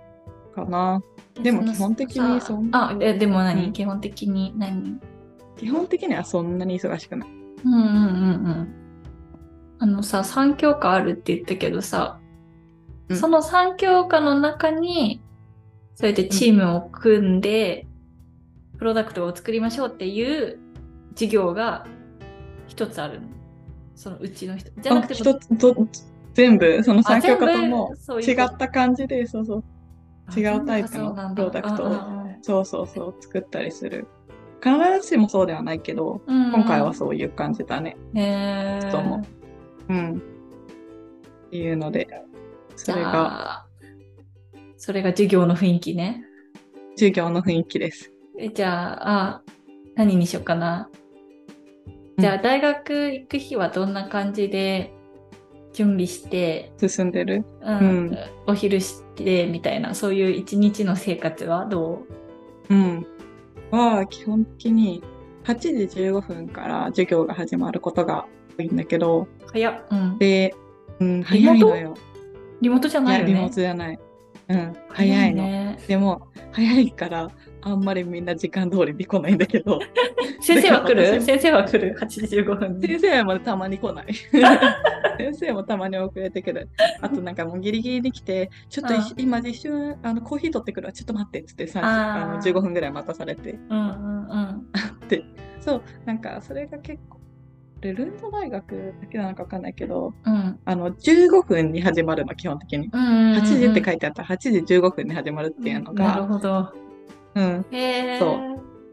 かな。でも基本的にそんさあででも何、うん。基本的に何？基本的にはそんなに忙しくない。うんうんうんうん。あのさ3教科あるって言ったけどさ、うん。その3教科の中にそうやってチームを組んで、プロダクトを作りましょうっていう授業が一つあるの。そのうちの人。じゃなくてあ一つと全部そのあ3教科とも違った感じでそうそう違うタイプのプロダクトをそうそうそう作ったりする。必ずしもそうではないけどうん今回はそういう感じだね。へー。そうも。うん。っていうのでそれじがそれが授業の雰囲気ね。授業の雰囲気です。えじゃああ何にしようかな。じゃあ大学行く日はどんな感じで準備して、進んでる？うん。うん。お昼してみたいなそういう一日の生活は？どう？ん。は基本的に8時15分から授業が始まることが多いんだけど。う早っ、うん、で、うん、早いのよ。リモート？じゃないよね。リモートじゃない。うん、早いの。ねでも、早いから、あんまりみんな時間通りに来ないんだけど、先生は来る？先生は来る？8時15分に。先生もたまに来ない。先生もたまに遅れてくる。あとなんかもうギリギリに来て、ちょっと今一瞬あのコーヒー取ってくる？わ、ちょっと待ってっつって30あーあの15分ぐらい待たされて。うんうんうん。そう、なんかそれが結構、ルルンド大学だけなのかわかんないけど、うん。あの15分に始まるの、基本的に。うん8時って書いいてあったら8時15分に始まるっていうのなるが、ほどうん、そ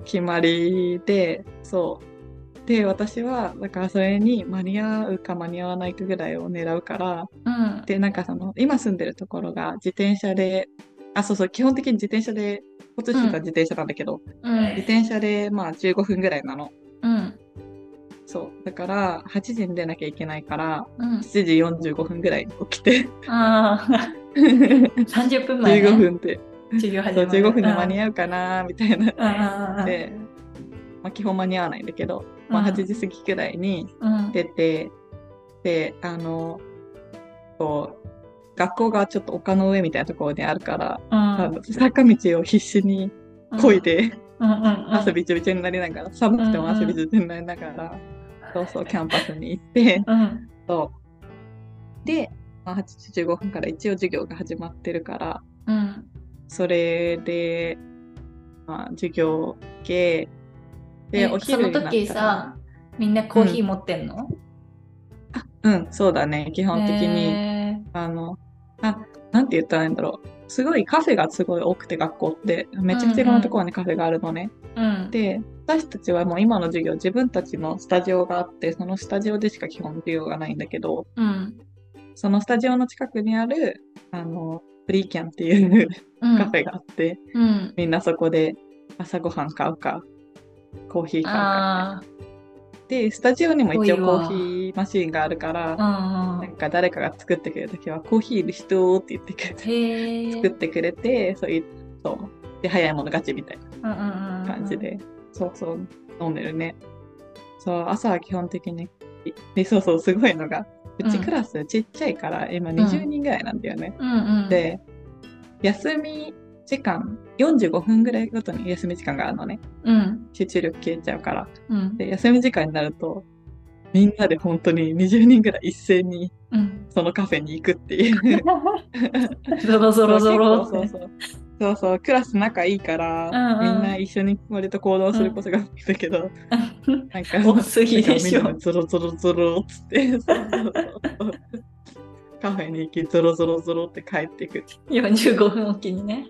う。決まりで、そう。で、私は、だからそれに間に合うか間に合わないかぐらいを狙うから、うん。で、なんかその、今住んでるところが自転車で、あ、そうそう、基本的に自転車で、交通手段自転車なんだけど、うん。自転車でまあ15分ぐらいなの。うん。そう。だから、8時に出なきゃいけないから、うん。7時45分ぐらいに起きて、ああ30 分前、ね、15分で、そう授業始まる。15分で間に合合うかな、みたいな。うん。で、まあ基本間に合わないんだけど、まあうん。8時過ぎくらいにうん。出て、で、あの、こう、学校がちょっと丘の上みたいなところにあるから、あの坂道を必死に漕いで、汗びちょびちょになりながら、寒くても汗びちょびちょになりながら、そうそう、キャンパスに行って、うん。そう。で、まあ、8時15分から一応授業が始まってるから、うんそれで、まあ、授業受け、で、お昼にその時さ、みんなコーヒー持ってんの、あうん、そうだね。基本的に、へあの、あ、なんて言ったらいいんだろう。すごいカフェがすごい多くて学校って、めちゃくちゃいろんなところにカフェがあるのね。ーうん。で、私たちはもう今の授業、自分たちのスタジオがあって、そのスタジオでしか基本授業がないんだけど、うん。そのスタジオの近くにある、あの、フリーキャンっていううん。カフェがあって、うん。みんなそこで朝ごはん買うか、コーヒー買うか。あで、スタジオにも一応コーヒーマシーンがあるから、なんか誰かが作ってくれるときは、コーヒーいる人って言ってくれて。作ってくれて、そういう、そう。で、早いもの勝ちみたいな。感じ。で、そうそう、飲んでるね。そう、朝は基本的に、で、そうそう、すごいのが、うちうんクラスちっちゃいから、今20人ぐらいなんだよね。うんうん。、で、休み時間、45分ぐらいごとに休み時間があるのね。うん。集中力消えちゃうから。うん。で、休み時間になると、みんなで本当に20人ぐらい一斉にうん。そのカフェに行くっていう。ゾロゾロゾロって。そうそうそう。そうクラス仲いいから、うんうんみんな一緒に割と行動することが多いんだけど、なんか、多すぎでしょゾロゾロゾロっつって、カフェに行き、ゾロゾロゾロって帰ってくる。45分おきにね。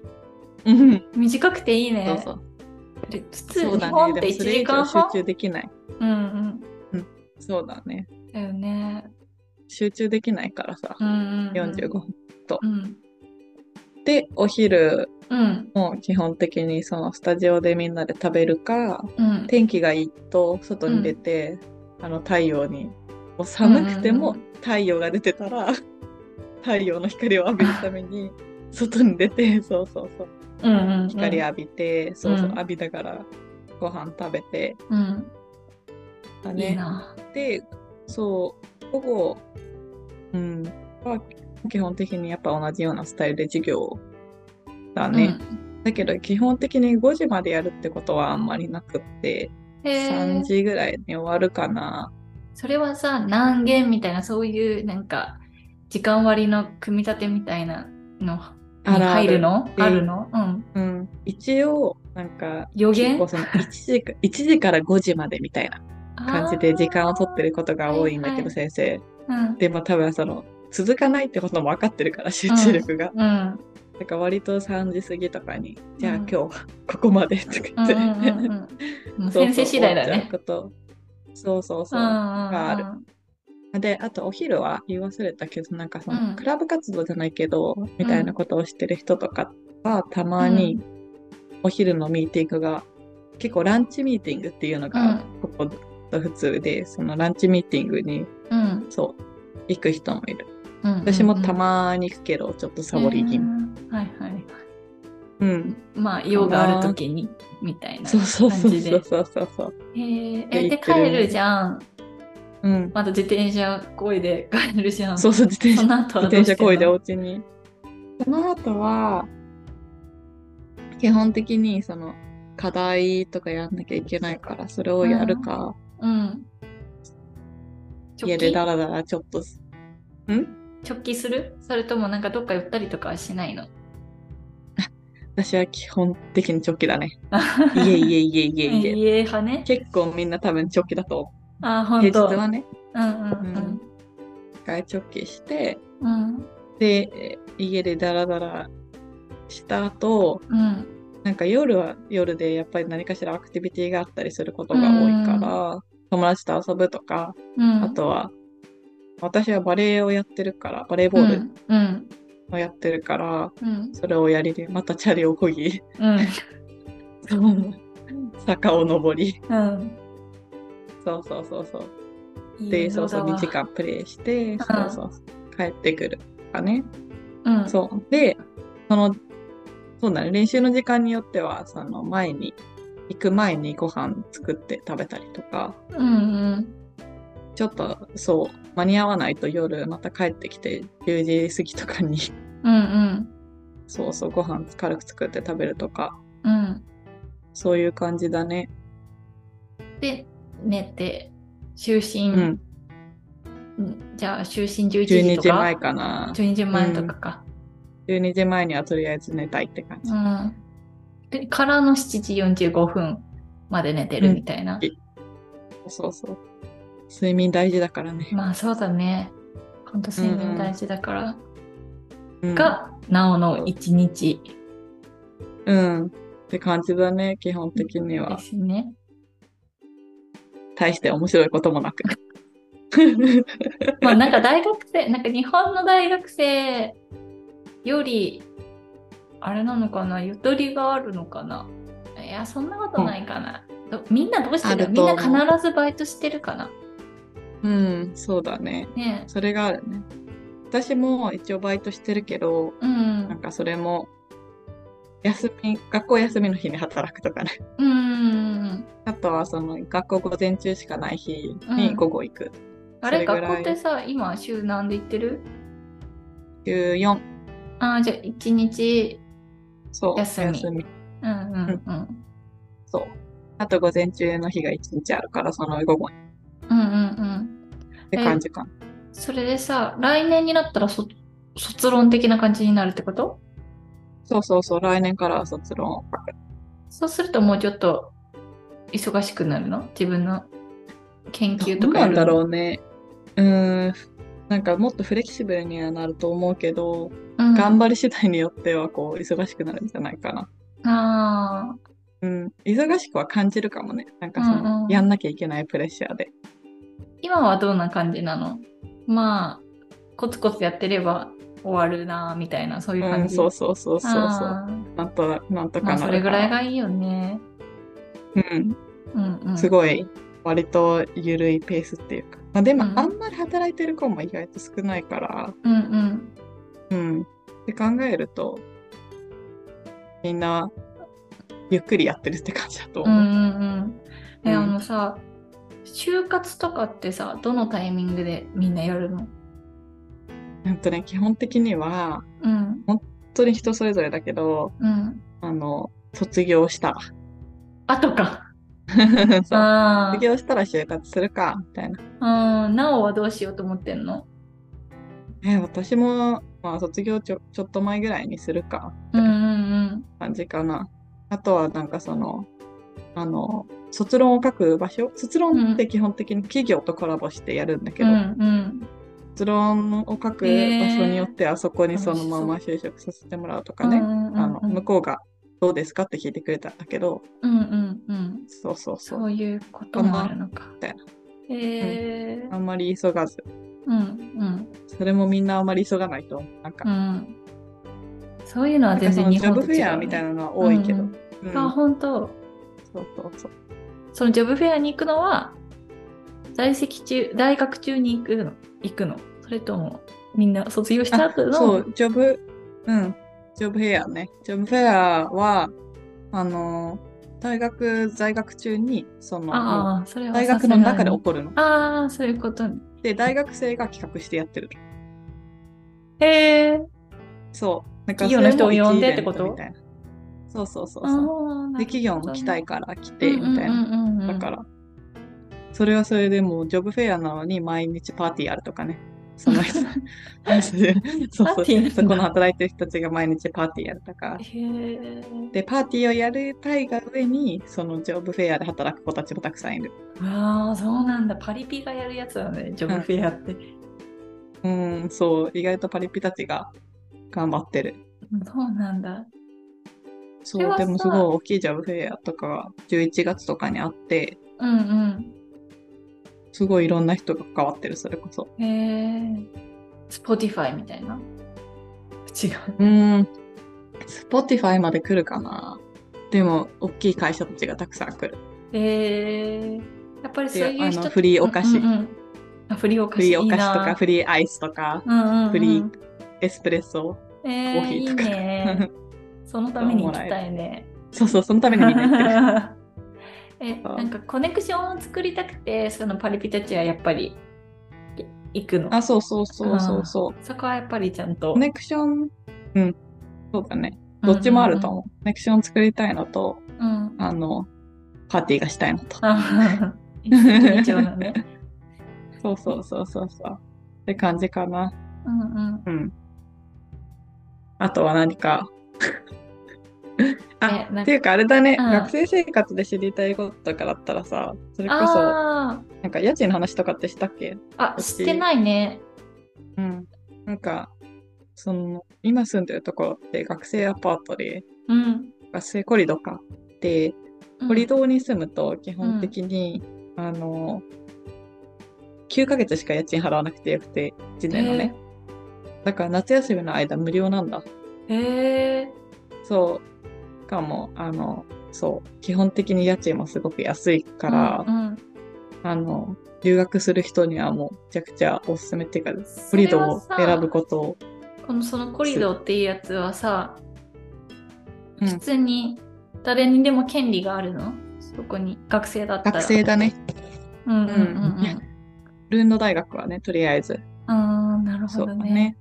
うん短くていいね。そうそう。で普通。日本って1でもそれ以時間上集半中できない。うんうん。そうだね。だよね。集中できないからさ、うんうん、うん。45分。うん。で、お昼うん。も基本的にそのスタジオでみんなで食べるか、うん。天気がいいと外に出て、あの太陽に、もう寒くてもうんうん太陽が出てたら、太陽の光を浴びるために外に出て、そうそうそう、うんうんうん。光浴びて、そうそううん浴びながらご飯食べて、うん。だね。な。で、そう、午後、うん、は基本的にやっぱ同じようなスタイルで授業だね。だけど基本的に5時までやるってことはあんまりなくって、うん。へ3ー時ぐらいに終わるかな。それはさ、何件みたいな、そういうなんか、時間割の組み立てみたいなの入るの？であるの？うん。うん、一応、なんか、予言？結構その1時か、1時から5時までみたいな感じで時間を取ってることが多いんだけど、はい先生。うん。でも多分その、続かないってことも分かってるから、集中力が。うん。だから割と3時過ぎとかに、じゃあうん今日はここまでとか言って、先生次第だねそうそうそう。ががあるで、あとお昼は言い忘れたけど、なんかその、うんクラブ活動じゃないけど、みたいなことをしてる人とかは、たまにお昼のミーティングが、結構ランチミーティングっていうのが、ここと普通で、そのランチミーティングに、うん。そう、行く人もいる。うん。私もたまに行くけど、ちょっとサボり気味。うんはいはい。うん。まあ、用があるときに、みたいなそうそうそう感じで。そうそうそうそう。へーでえ、で、行ってる帰るじゃん。うん。また自転車こいで帰るじゃん。そうそう、自転車その後は自転車こいでお家に。その後は、基本的にその課題とかやんなきゃいけないから、それをやるか、うん。家でダラダラちょっとす、ん？直帰する？それともなんかどっか寄ったりとかはしないの？私は基本的に直帰だね。家家家家家。家派ね。結構みんな多分直帰だとあ、ほ思う。んと。平日はね、うんうんうん一回直帰して、うん。で、家でダラダラした後、うん。なんか夜は夜でやっぱり何かしらアクティビティがあったりすることが多いから、友達と遊ぶとか、うん。あとは、私はバレエをやってるから、バレーボール。をやってるから、うん。それをやりで、またチャリをこぎ、うん。坂を登り、うん。そうそうそうそう。で、そうそう、のだわ2時。間プレイして、そうそう、帰ってくるとかね。うん。そう。で、その、そうだね、練習の時間によっては、その前に、行く前にご飯作って食べたりとか、うんうん。ちょっと、そう、間に合わないと夜また帰ってきて、10時過ぎとかに、うんうん。そうそう、ご飯軽く作って食べるとか、うん。そういう感じだね。で、寝て、就寝、うん。うんじゃあ就寝11時12とか？時前かな。12時前とかか。12時前にはとりあえず寝たいって感じ。うん。でからの7時45分まで寝てるみたいな。そうそう。睡眠大事だからね。まあそうだね。ほんと睡眠大事だから。うん、が、なおの一日うん。って感じだね、基本的にはで。すね。大して面白いこともなく。まあなんか大学生、なんか日本の大学生より、あれなのかな、ゆとりがあるのかな。いや、そんなことないかな。どみんなどうしてあるみんな必ずバイトしてるかな。うん、そうだね。ねそれがあるね。私も一応バイトしてるけど、うん。なんかそれも、休み、学校休みの日に働くとかね。うん。あとはその学校午前中しかない日うんに午後行く。あれ、学それぐらい校ってさ、今週何で行ってる？週4、ああ、じゃあ一日、そう、休みうんうんうん。そう。あと午前中の日が1日あるから、その午後うんうんうん。って感じかな。それでさ、来年になったらそ卒論的な感じになるってこと？そうそうそう、来年からは卒論。そうするともうちょっと忙しくなるの？自分の研究とかどうなんだろう。うね。うーん。なんかもっとフレキシブルにはなると思うけど、うん、頑張り次第によってはこう忙しくなるんじゃないかな。ああ、うん。忙しくは感じるかもね。なんかその、うんうんやんなきゃいけないプレッシャーで。今はどんな感じなの？まあ、コツコツやってれば終わるな、みたいな、そういううん、感じ。そうそうそうそうそう。あーなんと、なんとかまあ、なるそれぐらいかがいいよね。うん。うんうん。すごい、割と緩いペースっていうか。まあでも、うんあんまり働いてる子も意外と少ないから、うんうん。うん。って考えると、みんな、ゆっくりやってるって感じだと思う。うんうんうん。え、うんあのさ、就活とかってさ、どのタイミングでみんなやるの？うんとね、基本的には、うん。本当に人それぞれだけど、うん。あの、卒業したら。あとか。そう。あ卒業したら就活するか、みたいな。あ。うん。なおはどうしようと思ってんの？え、私も、まあ、卒業ちょちょっと前ぐらいにするか、うんうん感じかな。あとは、なんかその、あの、卒論を書く場所？卒論って基本的に企業とコラボしてやるんだけうん。うど、んうん。卒論を書く場所によっては、そこにそのまま就職させてもらうとかね、うんうんうんあの、向こうがどうですかって聞いてくれたんだけど、うんうんうん。そうそうそう。そういうこともあるのかみたいな。へえあんまり急がず。うんうんそれもみんなあんまり急がないと。なんか、うん。そういうのは全然日本と違うね、フェアみたいなのは多いけど。うんうんあ、本当。そうそうそう。そのジョブフェアに行くのは、在籍中、大学中に行くの行くのそれとも、みんな卒業した後の。そう、ジョブ、うん、ジョブフェアね。ジョブフェアは、あの、大学在学中に、その、それは大学の中で起る。こるの。ああ、そういうことね。で、大学生が企画してやってる。へえ。そう。なんか企業の人を呼んでってこと？みたいなそうそうそうあそう。あ、で、企業も来たいから来て、みたいな。なだから、それはそれでもう、ジョブフェアなのに毎日パーティーあるとかね。その人 そうパそうそこの働いてる人たちが毎日パーティーやるとか。へえ。で、パーティーをやりたいが上に、そのジョブフェアで働く子たちもたくさんいる。ああ、そうなんだ。パリピがやるやつだね、ジョブフェアって。うん、そう、意外とパリピたちが頑張ってる。そうなんだ。そう、でもすごい大きいジョブフェアとかが11月とかにあって、うんすごいいろんな人が関わってる、それこそ。うん。へえ。スポティファイみたいな？違う。うん、Spotify まで来るかな。でも、大きい会社たちがたくさん来る。へえ。やっぱりそういう人であのフリーお菓子うんうんうんあ、フリーお菓子。フリーお菓子とか、フリーアイスとか、うんうんうんフリーエスプレッソ。えー、コーヒーとかいいね。そのために行きたいね。そうそう、そのためにみんな行ってる。え、なんかコネクションを作りたくて、そのパリピたちはやっぱりい行くの？あ、そうそうそうそうそう。そこはやっぱりちゃんと。コネクション、うん、そうだね。どっちもあると思う。コネクション作りたいのと、うん。うん。あの、パーティーがしたいのと。ね。そうそうそうそうそう。って感じかな。うんうん。うん。あとは何か？あ、っていうかあれだね、うん、学生生活で知りたいこととかだったらさ、それこそ、なんか家賃の話とかってしたっけ？あ、してないね。うん。なんか、その、今住んでるところって学生アパートで、うん、学生コリドか。で、コリドに住むと基本的に、うん、あの、9ヶ月しか家賃払わなくてよくて、1年のね。だから夏休みの間無料なんだ。へえ。そう。かも、あの、そう、基本的に家賃もすごく安いから、うんうん、あの、留学する人にはもうめちゃくちゃおすすめっていうか、コリドを選ぶことを。このそのコリドっていうやつはさ、普通に誰にでも権利があるの、そこに学生だったら。学生だね。うんうんうん、うん、ルーンド大学はね、とりあえず。ああ、なるほどね。ね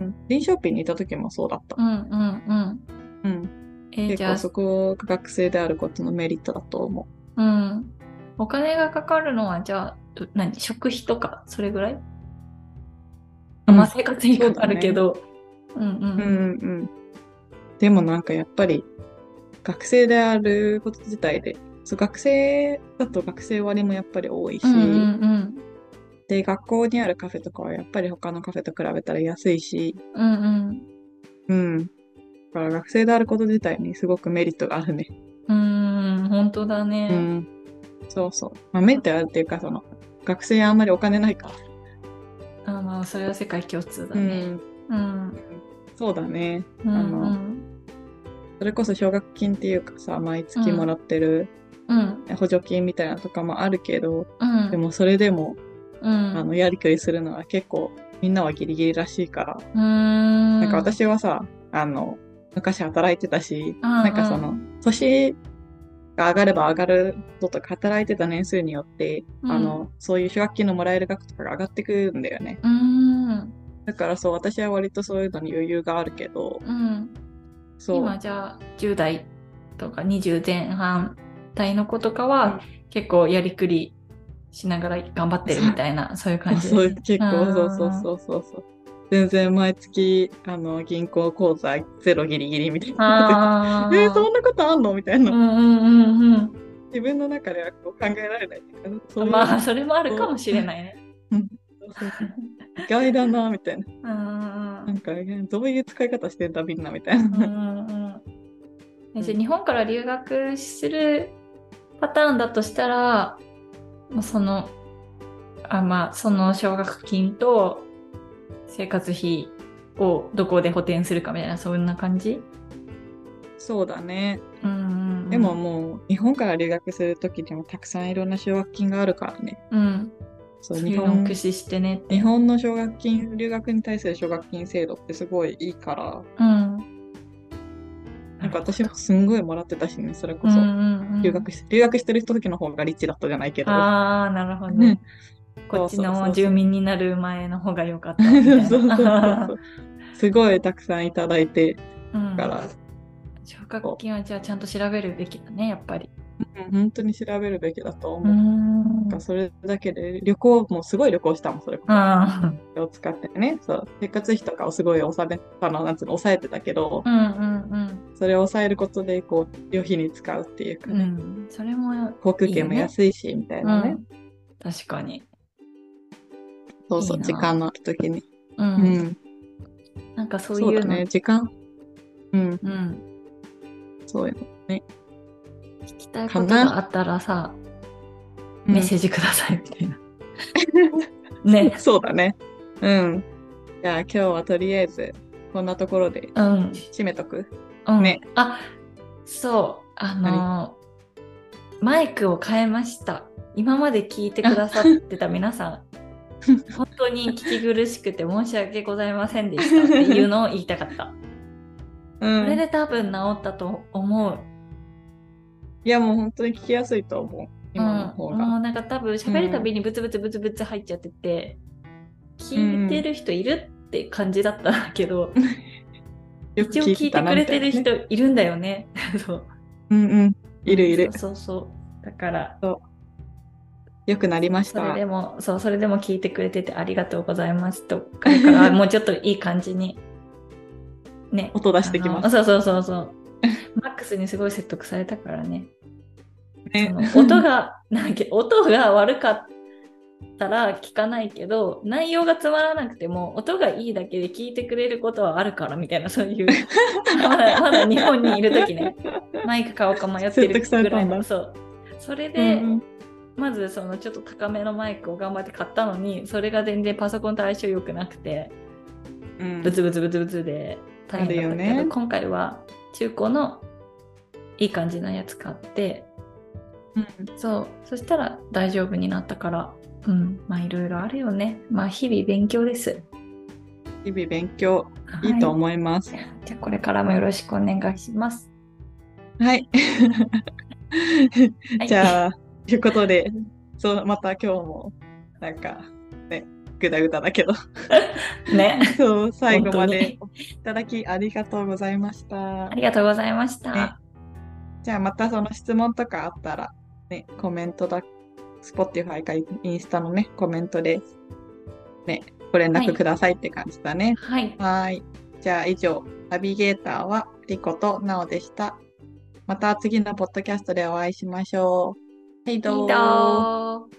うん。リンショッピンにいた時もそうだった。うんうんうん。うん。えー、結構そこが学生であることのメリットだと思う。うん。お金がかかるのは、じゃあ、何？食費とか、それぐらい、うん、まあ生活費かかるけど。うね、うんうん。うんうん。でもなんかやっぱり、学生であること自体で、そう学生だと学生割もやっぱり多いし、うんうんうんで、学校にあるカフェとかはやっぱり他のカフェと比べたら安いし、うんうん。うん。だから学生であること自体にすごくメリットがあるね。うん、本当だね。うん。そうそう。まあ、メリットあるっていうか、その、学生あんまりお金ないから。あまあ、それは世界共通だね。うん。うん、そうだね。うん、あの、それこそ奨学金っていうかさ、毎月もらってる、補助金みたいなとかもあるけど、うん、でもそれでもうん、あのやりくりするのは結構みんなはギリギリらしいから。なんか私はさ、あの、昔働いてたし、なんかその、年が上がれば上がるととか働いてた年数によって、うん、あの、そういう奨学金のもらえる額とかが上がってくるんだよね。だからそう、私は割とそういうのに余裕があるけど、うん、そう。今じゃあ10代とか20前半代の子とかは、結構やりくりしながら頑張ってるみたいな、そういう感じ、ね、そう結構そうそうそうそうそう。全然毎月あの銀行口座ゼロギリギリみたいな。えー、そんなことあんの？みたいな。うんうんうんうん、自分の中ではこう考えられないいうか。そういうまあそれもあるかもしれないね。意外だなみたいな。なんかどういう使い方してんだみんなみたいな。うんうんうん、日本から留学するパターンだとしたらその、あまあ、その奨学金と生活費をどこで補填するかみたいな、そんな感じ？そうだね。うん、うん、でももう、日本から留学するときにもたくさんいろんな奨学金があるからね。うん。そう日本駆使してね日本の奨学金、留学に対する奨学金制度ってすごいいいから、うん。なんか私もすんごいもらってたしね、それこそ。留学し留学してる時の方がリッチだったじゃないけど。ああ、なるほど、ね。こっちの住民になる前の方が良かったみたいな。そうそうそうすごいたくさんいただいてから。奨学金はじゃあちゃんと調べるべきだね、やっぱり。うん、本当に調べるべきだと思う。なんかそれだけで旅行もすごい旅行したもん、それこそ。を使ってね、そう生活費とかをすごい収めたの、なんつうの、抑えてたけど、うんうんうん、それを抑えることで、こう、旅費に使うっていうかね。うん、それも航空券も安いし、みたいなね、うん、確かに。そうそう、いい時間のある時に。うん。うん、なんかそういうの。ね、時間。うん。うん。そういうのね。聞きたいことがあったらさ、メッセージくださいみたいな。ね。そうだね。うん。じゃあ今日はとりあえずこんなところで締めとく、うん、ね。あ、そう。あのー、マイクを変えました。今まで聞いてくださってた皆さん、本当に聞き苦しくて申し訳ございませんでしたっていうのを言いたかった。うん、これで多分治ったと思う。いやもう本当に聞きやすいと思う。今の方が。うん、もうなんか多分喋るたびにブツブツブツブツ入っちゃってて、うん、聞いてる人いるって感じだったけど、一応聞いてくれてる人いるんだよね。そう。うんうん。いるいる。そうそうだから。そうよくなりました。それでも、そう、それでも聞いてくれててありがとうございますと。これから もうちょっといい感じに、ね。音出してきます。そうそうそうそう。マックスにすごい説得されたからね。ねその音が、なんか 音が悪かったら聞かないけど、内容がつまらなくても、音がいいだけで聞いてくれることはあるからみたいな、そういう、まだまだ日本にいる時ね、マイク買おうか迷ってるぐらいの。そう。それで、うんまずそのちょっと高めのマイクを頑張って買ったのに、それが全然パソコンと相性良くなくて、うんブツブツブツブツで大変だったけど、ね今回は中古のいい感じのやつ買って、うんそう、そしたら大丈夫になったから、うん、まあいろいろあるよね。まあ日々勉強です。日々勉強いいとは思います。いじゃあこれからもよろしくお願いします。はい。はい じゃあ、ということで、そう、また今日も、なんか、ね、ぐだぐだだけど、ね。そう、最後までいただきありがとうございましたあ。りがとうございました。ねじゃあまたその質問とかあったら、ね、コメントだ、Spotify かインスタのね、コメントで、ね、ご連絡くださいって感じだね。はい。はーい。じゃあ以上、ナビゲーターはリコとナオでした。また次のポッドキャストでお会いしましょう。は豆、